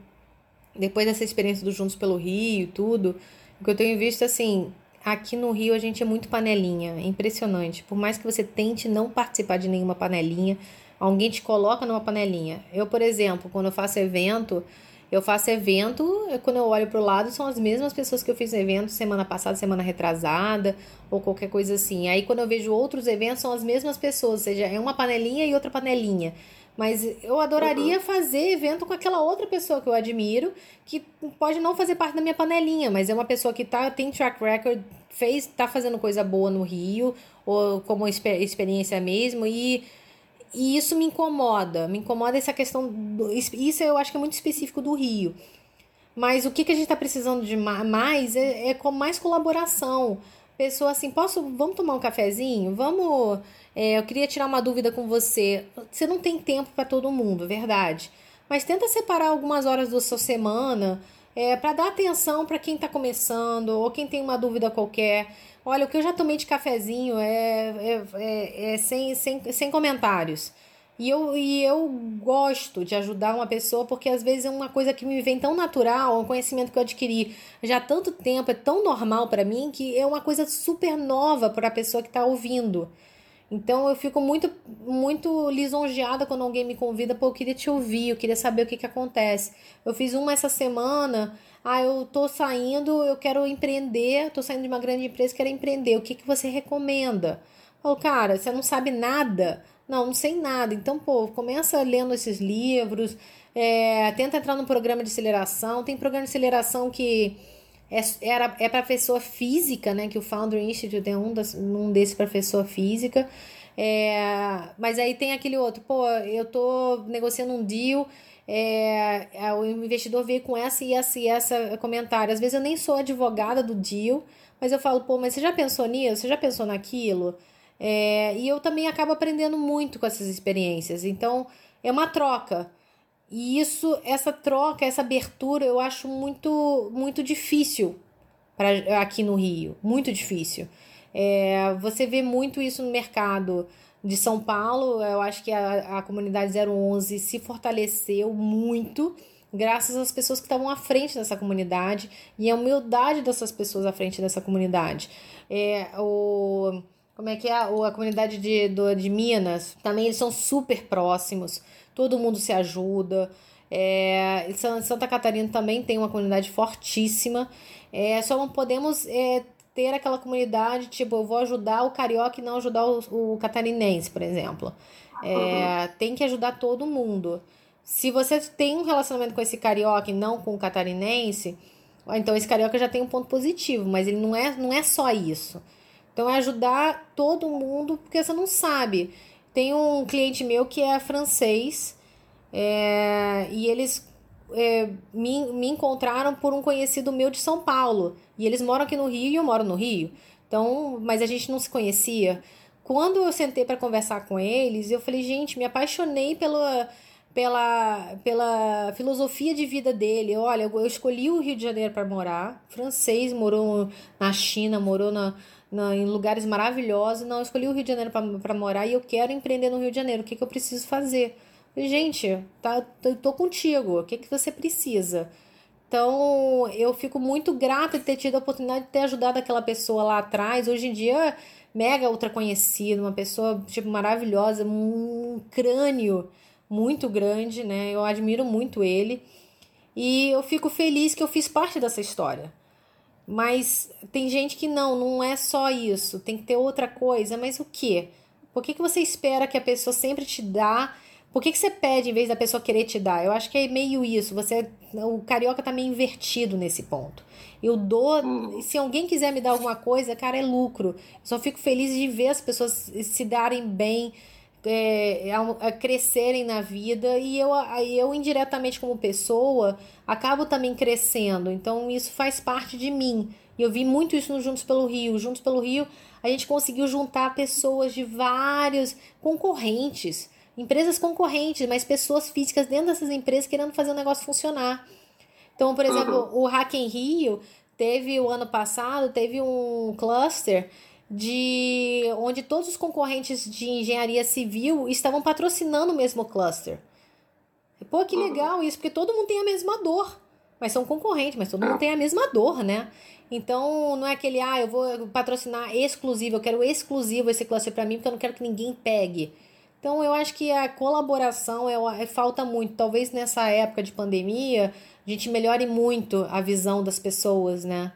depois dessa experiência do Juntos pelo Rio e tudo. O que eu tenho visto, assim, aqui no Rio a gente é muito panelinha, é impressionante. Por mais que você tente não participar de nenhuma panelinha, alguém te coloca numa panelinha. Eu, por exemplo, quando eu faço evento, eu faço evento, quando eu olho para o lado, são as mesmas pessoas que eu fiz evento semana passada, semana retrasada, ou qualquer coisa assim. Aí quando eu vejo outros eventos, são as mesmas pessoas, ou seja, é uma panelinha e outra panelinha. Mas eu adoraria uhum. fazer evento com aquela outra pessoa que eu admiro, que pode não fazer parte da minha panelinha, mas é uma pessoa que tá, tem track record, fez, tá fazendo coisa boa no Rio, ou como experiência mesmo, e e isso me incomoda, me incomoda essa questão. Do, isso eu acho que é muito específico do Rio. Mas o que, que a gente está precisando de mais é, é com mais colaboração. Pessoa assim, posso, vamos tomar um cafezinho? Vamos. É, eu queria tirar uma dúvida com você. Você não tem tempo para todo mundo, verdade. Mas tenta separar algumas horas da sua semana é, para dar atenção para quem está começando ou quem tem uma dúvida qualquer. Olha, o que eu já tomei de cafezinho é, é, é, é sem, sem, sem comentários. E eu, e eu gosto de ajudar uma pessoa porque às vezes é uma coisa que me vem tão natural, um conhecimento que eu adquiri já há tanto tempo, é tão normal para mim que é uma coisa super nova para a pessoa que está ouvindo. Então eu fico muito muito lisonjeada quando alguém me convida, pô, eu queria te ouvir, eu queria saber o que que acontece. Eu fiz uma essa semana ah, eu tô saindo, eu quero empreender, tô saindo de uma grande empresa, quero empreender. O que, que você recomenda? Falou, cara, você não sabe nada? Não, não sei nada. Então, pô, começa lendo esses livros, é, tenta entrar no programa de aceleração. Tem programa de aceleração que é, era, é para pessoa física, né? Que o Founder Institute é um, das, um desse para pessoa física. É, mas aí tem aquele outro, pô, eu tô negociando um deal é, é, o investidor veio com essa e essa e essa comentário. Às vezes eu nem sou advogada do deal, mas eu falo, pô, mas você já pensou nisso? Você já pensou naquilo? É, e eu também acabo aprendendo muito com essas experiências. Então, é uma troca. E isso, essa troca, essa abertura, eu acho muito, muito difícil para aqui no Rio. Muito difícil. É, você vê muito isso no mercado de São Paulo, eu acho que a, a comunidade 011 se fortaleceu muito graças às pessoas que estavam à frente dessa comunidade e a humildade dessas pessoas à frente dessa comunidade. É, o, como é que é? A, a comunidade de, do, de Minas também eles são super próximos, todo mundo se ajuda. É, Santa Catarina também tem uma comunidade fortíssima. É, só não podemos é, ter aquela comunidade, tipo, eu vou ajudar o carioca e não ajudar o, o catarinense, por exemplo. É, uhum. Tem que ajudar todo mundo. Se você tem um relacionamento com esse carioca e não com o catarinense, então esse carioca já tem um ponto positivo, mas ele não é, não é só isso. Então é ajudar todo mundo, porque você não sabe. Tem um cliente meu que é francês é, e eles é, me, me encontraram por um conhecido meu de São Paulo. E eles moram aqui no Rio e eu moro no Rio. Então, mas a gente não se conhecia. Quando eu sentei para conversar com eles, eu falei, gente, me apaixonei pela, pela, pela filosofia de vida dele. Olha, eu escolhi o Rio de Janeiro para morar. Francês, morou na China, morou na, na, em lugares maravilhosos. Não, eu escolhi o Rio de Janeiro para morar e eu quero empreender no Rio de Janeiro. O que, que eu preciso fazer? Gente, tá, tô, contigo. O que, que você precisa? Então, eu fico muito grata de ter tido a oportunidade de ter ajudado aquela pessoa lá atrás. Hoje em dia, mega ultra conhecida, uma pessoa, tipo, maravilhosa, um crânio muito grande, né? Eu admiro muito ele. E eu fico feliz que eu fiz parte dessa história. Mas tem gente que não, não é só isso. Tem que ter outra coisa. Mas o quê? Por que, que você espera que a pessoa sempre te dá por que, que você pede em vez da pessoa querer te dar? Eu acho que é meio isso. Você, o carioca tá meio invertido nesse ponto. Eu dou, hum. se alguém quiser me dar alguma coisa, cara, é lucro. Eu só fico feliz de ver as pessoas se darem bem, é, a, a crescerem na vida e eu, eu indiretamente como pessoa acabo também crescendo. Então isso faz parte de mim. E eu vi muito isso no Juntos pelo Rio. Juntos pelo Rio, a gente conseguiu juntar pessoas de vários concorrentes empresas concorrentes, mas pessoas físicas dentro dessas empresas querendo fazer o negócio funcionar. Então, por exemplo, uhum. o Hack em Rio teve o ano passado, teve um cluster de onde todos os concorrentes de engenharia civil estavam patrocinando o mesmo cluster. Pô, que legal isso, porque todo mundo tem a mesma dor. Mas são concorrentes, mas todo mundo tem a mesma dor, né? Então, não é aquele, ah, eu vou patrocinar exclusivo, eu quero exclusivo esse cluster para mim, porque eu não quero que ninguém pegue. Então, eu acho que a colaboração é, é, falta muito. Talvez nessa época de pandemia, a gente melhore muito a visão das pessoas, né?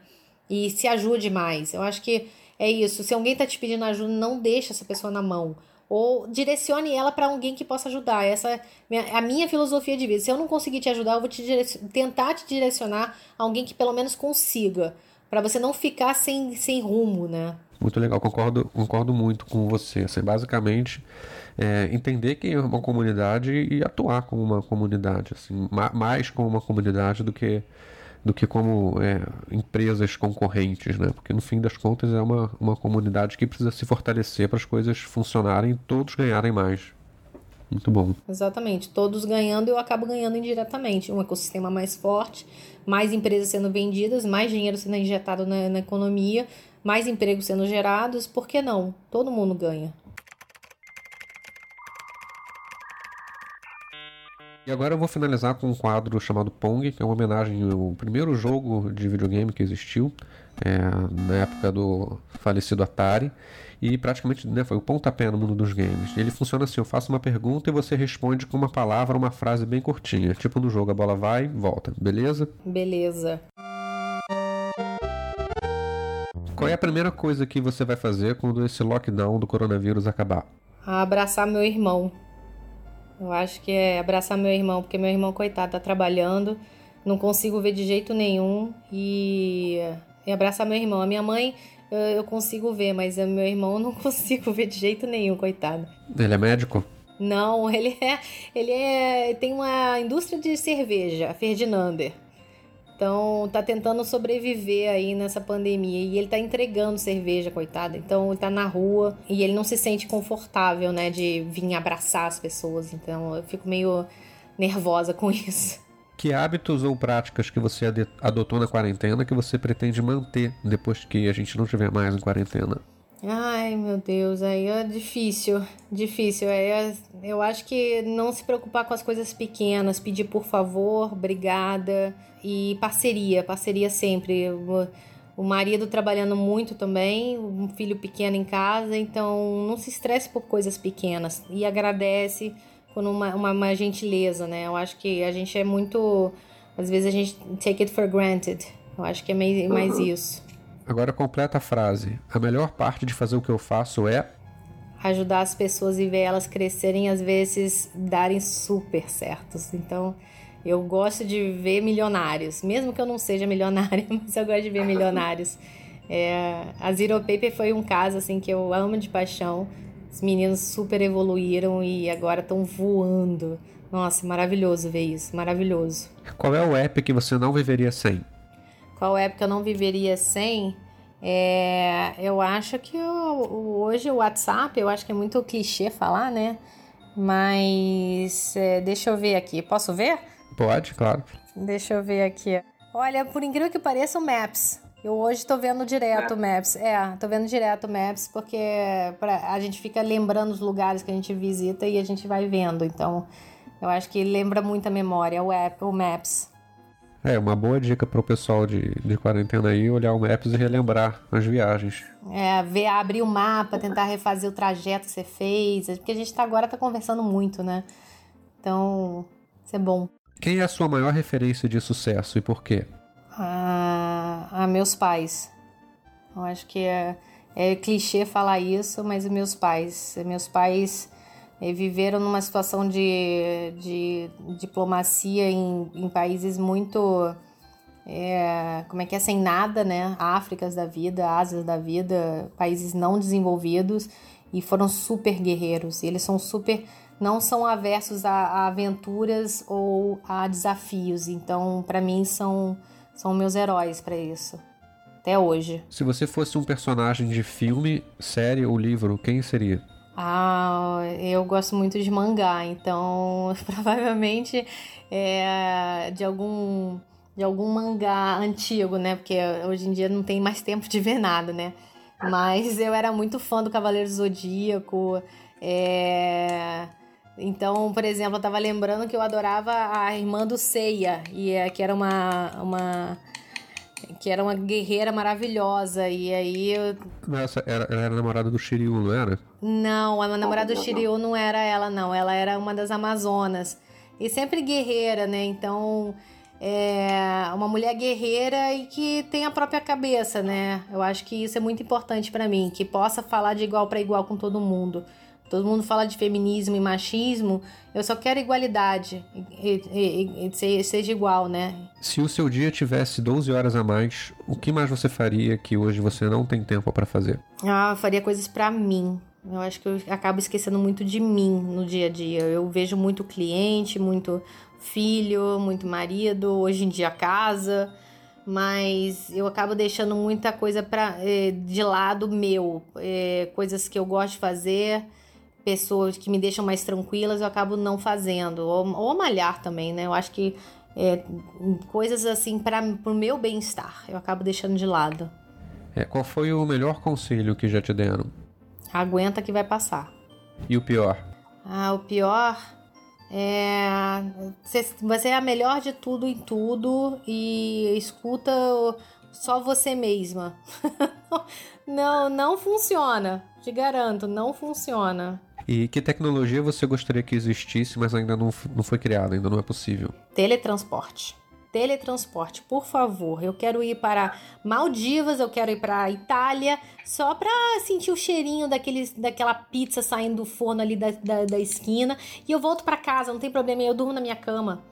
E se ajude mais. Eu acho que é isso. Se alguém tá te pedindo ajuda, não deixa essa pessoa na mão ou direcione ela para alguém que possa ajudar. Essa é a minha filosofia de vida. Se eu não conseguir te ajudar, eu vou te tentar te direcionar a alguém que pelo menos consiga, para você não ficar sem, sem rumo, né? Muito legal, concordo, concordo muito com você. Assim, basicamente, é, entender que é uma comunidade e atuar como uma comunidade, assim, mais como uma comunidade do que do que como é, empresas concorrentes, né? Porque no fim das contas é uma, uma comunidade que precisa se fortalecer para as coisas funcionarem e todos ganharem mais. Muito bom. Exatamente. Todos ganhando, eu acabo ganhando indiretamente. Um ecossistema mais forte, mais empresas sendo vendidas, mais dinheiro sendo injetado na, na economia, mais empregos sendo gerados. Por que não? Todo mundo ganha. E agora eu vou finalizar com um quadro chamado Pong, que é uma homenagem ao primeiro jogo de videogame que existiu, é, na época do falecido Atari. E praticamente né, foi o pontapé no mundo dos games. Ele funciona assim: eu faço uma pergunta e você responde com uma palavra ou uma frase bem curtinha. Tipo no jogo, a bola vai, volta. Beleza? Beleza. Qual é a primeira coisa que você vai fazer quando esse lockdown do coronavírus acabar? Abraçar meu irmão. Eu acho que é abraçar meu irmão, porque meu irmão, coitado, tá trabalhando, não consigo ver de jeito nenhum. E, e abraçar meu irmão. A minha mãe eu consigo ver, mas meu irmão eu não consigo ver de jeito nenhum, coitado. Ele é médico? Não, ele é. Ele é. Tem uma indústria de cerveja, Ferdinander. Então, tá tentando sobreviver aí nessa pandemia. E ele tá entregando cerveja, coitado. Então, ele tá na rua e ele não se sente confortável, né, de vir abraçar as pessoas. Então, eu fico meio nervosa com isso. Que hábitos ou práticas que você adotou na quarentena que você pretende manter depois que a gente não estiver mais em quarentena? Ai, meu Deus, aí é difícil, difícil. É, eu acho que não se preocupar com as coisas pequenas, pedir por favor, obrigada e parceria, parceria sempre. O, o marido trabalhando muito também, um filho pequeno em casa, então não se estresse por coisas pequenas e agradece com uma, uma, uma gentileza, né? Eu acho que a gente é muito. Às vezes a gente take it for granted. Eu acho que é mais, mais uhum. isso. Agora completa a frase. A melhor parte de fazer o que eu faço é ajudar as pessoas e ver elas crescerem, às vezes darem super certos. Então, eu gosto de ver milionários, mesmo que eu não seja milionária, mas eu gosto de ver milionários. É, a Zero Paper foi um caso assim que eu amo de paixão. Os meninos super evoluíram e agora estão voando. Nossa, maravilhoso ver isso, maravilhoso. Qual é o app que você não viveria sem? qual época eu não viveria sem, é, eu acho que eu, hoje o WhatsApp, eu acho que é muito clichê falar, né? Mas é, deixa eu ver aqui. Posso ver? Pode, claro. Deixa eu ver aqui. Olha, por incrível que pareça, o Maps. Eu hoje tô vendo direto o Maps. É, tô vendo direto o Maps porque pra, a gente fica lembrando os lugares que a gente visita e a gente vai vendo. Então, eu acho que lembra muito a memória, o app, o Maps. É, uma boa dica para o pessoal de, de quarentena aí, olhar o Maps e relembrar as viagens. É, ver, abrir o mapa, tentar refazer o trajeto que você fez, porque a gente tá, agora tá conversando muito, né? Então, isso é bom. Quem é a sua maior referência de sucesso e por quê? Ah, a meus pais. Eu acho que é, é clichê falar isso, mas meus pais. Meus pais é, viveram numa situação de, de diplomacia em, em países muito. É, como é que é? Sem nada, né? Áfricas da vida, Ásias da vida, países não desenvolvidos e foram super guerreiros. Eles são super. não são aversos a, a aventuras ou a desafios. Então, para mim, são, são meus heróis para isso. Até hoje. Se você fosse um personagem de filme, série ou livro, quem seria? Ah, eu gosto muito de mangá, então provavelmente é de algum de algum mangá antigo, né? Porque hoje em dia não tem mais tempo de ver nada, né? Mas eu era muito fã do Cavaleiro Zodíaco. É... Então, por exemplo, eu tava lembrando que eu adorava a irmã do Seiya, e é, que era uma, uma que era uma guerreira maravilhosa. E aí eu. Essa era, ela era namorada do Shiryu, não era? Não, a namorada do Shiryu não era ela, não. Ela era uma das Amazonas. E sempre guerreira, né? Então. É uma mulher guerreira e que tem a própria cabeça, né? Eu acho que isso é muito importante para mim, que possa falar de igual para igual com todo mundo. Todo mundo fala de feminismo e machismo. Eu só quero igualdade. E, e, e, seja igual, né? Se o seu dia tivesse 12 horas a mais, o que mais você faria que hoje você não tem tempo para fazer? Ah, eu faria coisas para mim. Eu acho que eu acabo esquecendo muito de mim no dia a dia. Eu vejo muito cliente, muito filho, muito marido, hoje em dia casa mas eu acabo deixando muita coisa pra, eh, de lado meu, eh, coisas que eu gosto de fazer pessoas que me deixam mais tranquilas, eu acabo não fazendo. Ou, ou malhar também, né? Eu acho que é, coisas assim para o meu bem-estar, eu acabo deixando de lado. É, qual foi o melhor conselho que já te deram? Aguenta que vai passar. E o pior? Ah, o pior é você é a melhor de tudo em tudo e escuta só você mesma. não, não funciona. Te garanto, não funciona. E que tecnologia você gostaria que existisse, mas ainda não, não foi criada, ainda não é possível? Teletransporte. Teletransporte, por favor. Eu quero ir para Maldivas, eu quero ir para Itália, só para sentir o cheirinho daqueles, daquela pizza saindo do forno ali da, da, da esquina. E eu volto para casa, não tem problema, eu durmo na minha cama.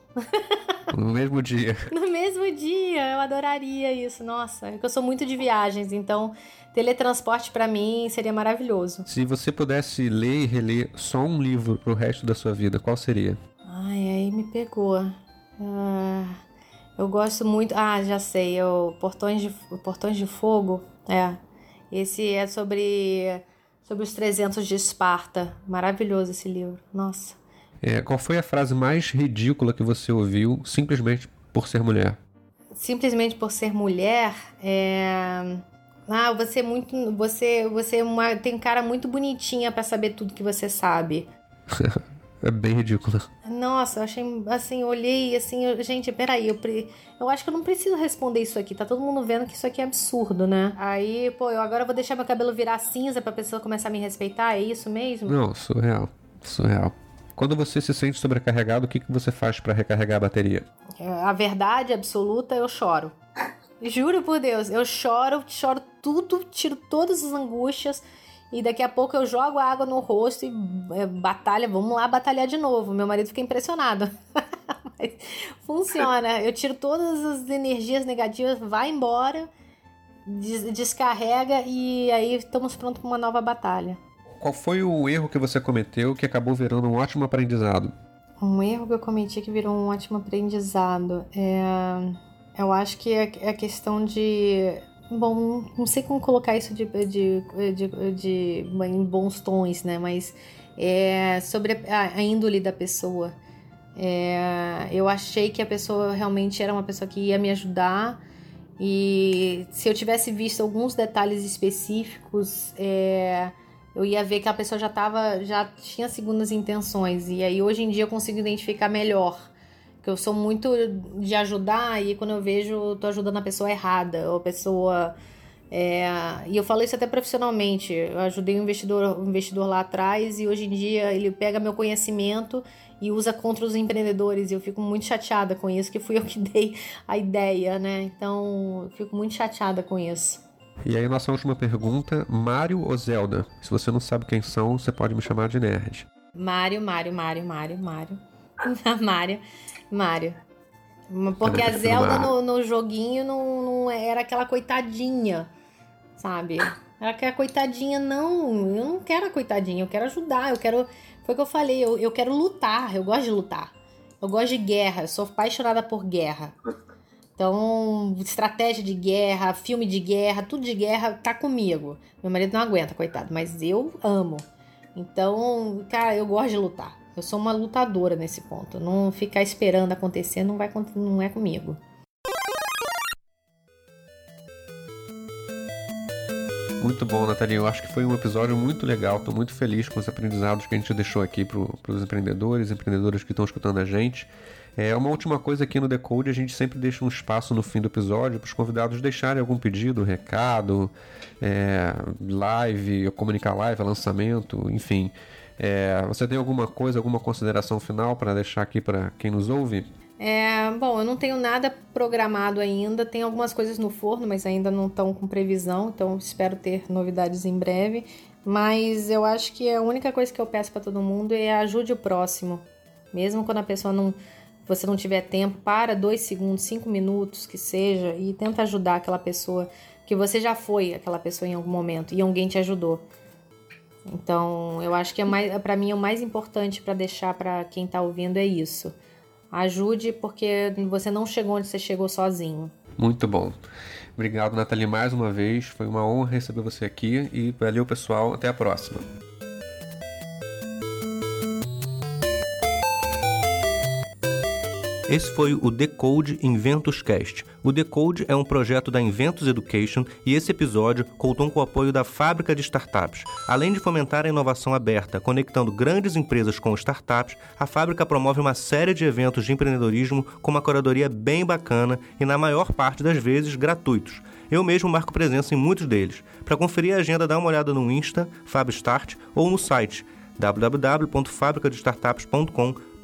No mesmo dia. No mesmo dia, eu adoraria isso. Nossa, é eu sou muito de viagens, então teletransporte para mim seria maravilhoso. Se você pudesse ler e reler só um livro pro resto da sua vida, qual seria? Ai, aí me pegou. Ah, eu gosto muito. Ah, já sei. O Portões de, Portões de Fogo. É. Esse é sobre sobre os 300 de Esparta. Maravilhoso esse livro. Nossa. É, qual foi a frase mais ridícula que você ouviu simplesmente por ser mulher? Simplesmente por ser mulher, é... Ah, você é muito, você, você é uma, tem cara muito bonitinha para saber tudo que você sabe. é bem ridículo. Nossa, eu achei assim, olhei assim, eu, gente, peraí, eu, eu acho que eu não preciso responder isso aqui. Tá todo mundo vendo que isso aqui é absurdo, né? Aí, pô, eu agora vou deixar meu cabelo virar cinza pra pessoa começar a me respeitar, é isso mesmo? Não, surreal. Surreal. Quando você se sente sobrecarregado, o que, que você faz para recarregar a bateria? A verdade absoluta, eu choro. Juro por Deus, eu choro, choro tudo, tiro todas as angústias e daqui a pouco eu jogo a água no rosto e é, batalha, vamos lá batalhar de novo. Meu marido fica impressionado. Mas funciona, eu tiro todas as energias negativas, vai embora, des descarrega e aí estamos prontos para uma nova batalha. Qual foi o erro que você cometeu que acabou virando um ótimo aprendizado? Um erro que eu cometi que virou um ótimo aprendizado é. Eu acho que é, é a questão de. Bom, não sei como colocar isso de, de, de, de em bons tons, né? Mas é sobre a, a índole da pessoa. É, eu achei que a pessoa realmente era uma pessoa que ia me ajudar. E se eu tivesse visto alguns detalhes específicos, é, eu ia ver que a pessoa já tava, já tinha segundas intenções. E aí hoje em dia eu consigo identificar melhor. Que eu sou muito de ajudar e quando eu vejo, tô ajudando a pessoa errada, ou a pessoa. É, e eu falo isso até profissionalmente. Eu ajudei um investidor, um investidor lá atrás e hoje em dia ele pega meu conhecimento e usa contra os empreendedores. E eu fico muito chateada com isso, que fui eu que dei a ideia, né? Então, eu fico muito chateada com isso. E aí, nossa última pergunta: Mário ou Zelda? Se você não sabe quem são, você pode me chamar de nerd. Mário, Mário, Mário, Mário, Mário. Mário, Mário. Porque a Zelda no, no joguinho não, não, era aquela coitadinha, sabe? Era aquela coitadinha, não. Eu não quero a coitadinha, eu quero ajudar, eu quero. Foi o que eu falei, eu, eu quero lutar, eu gosto de lutar. Eu gosto de guerra, eu sou apaixonada por guerra. Então, estratégia de guerra, filme de guerra, tudo de guerra tá comigo. Meu marido não aguenta, coitado, mas eu amo. Então, cara, eu gosto de lutar. Eu sou uma lutadora nesse ponto. Não ficar esperando acontecer não vai não é comigo. Muito bom, Nathalie. Eu acho que foi um episódio muito legal. Estou muito feliz com os aprendizados que a gente deixou aqui para os empreendedores, empreendedoras que estão escutando a gente. É uma última coisa aqui no Decode, a gente sempre deixa um espaço no fim do episódio para os convidados deixarem algum pedido, recado, é, live, comunicar live, lançamento, enfim. É, você tem alguma coisa, alguma consideração final para deixar aqui para quem nos ouve? É, bom, eu não tenho nada programado ainda. Tem algumas coisas no forno, mas ainda não estão com previsão, então espero ter novidades em breve. Mas eu acho que a única coisa que eu peço para todo mundo é ajude o próximo. Mesmo quando a pessoa não você não tiver tempo, para dois segundos, cinco minutos que seja e tenta ajudar aquela pessoa que você já foi aquela pessoa em algum momento e alguém te ajudou. Então, eu acho que é mais, para mim o mais importante para deixar para quem está ouvindo é isso. Ajude porque você não chegou onde você chegou sozinho. Muito bom. Obrigado, Nathalie, mais uma vez. Foi uma honra receber você aqui e valeu, pessoal. Até a próxima. Esse foi o Decode Inventos Cast. O Decode é um projeto da Inventos Education e esse episódio contou com o apoio da Fábrica de Startups. Além de fomentar a inovação aberta, conectando grandes empresas com startups, a fábrica promove uma série de eventos de empreendedorismo com uma curadoria bem bacana e, na maior parte das vezes, gratuitos. Eu mesmo marco presença em muitos deles. Para conferir a agenda, dá uma olhada no Insta, FabStart, ou no site www.fabricadestartups.com.br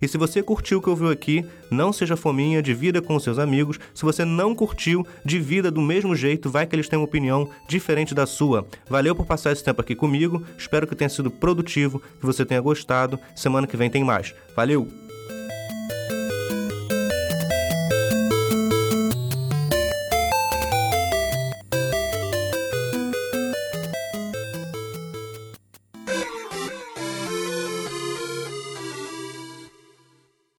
e se você curtiu o que ouviu aqui, não seja fominha, divida com seus amigos. Se você não curtiu, divida do mesmo jeito, vai que eles têm uma opinião diferente da sua. Valeu por passar esse tempo aqui comigo, espero que tenha sido produtivo, que você tenha gostado. Semana que vem tem mais. Valeu!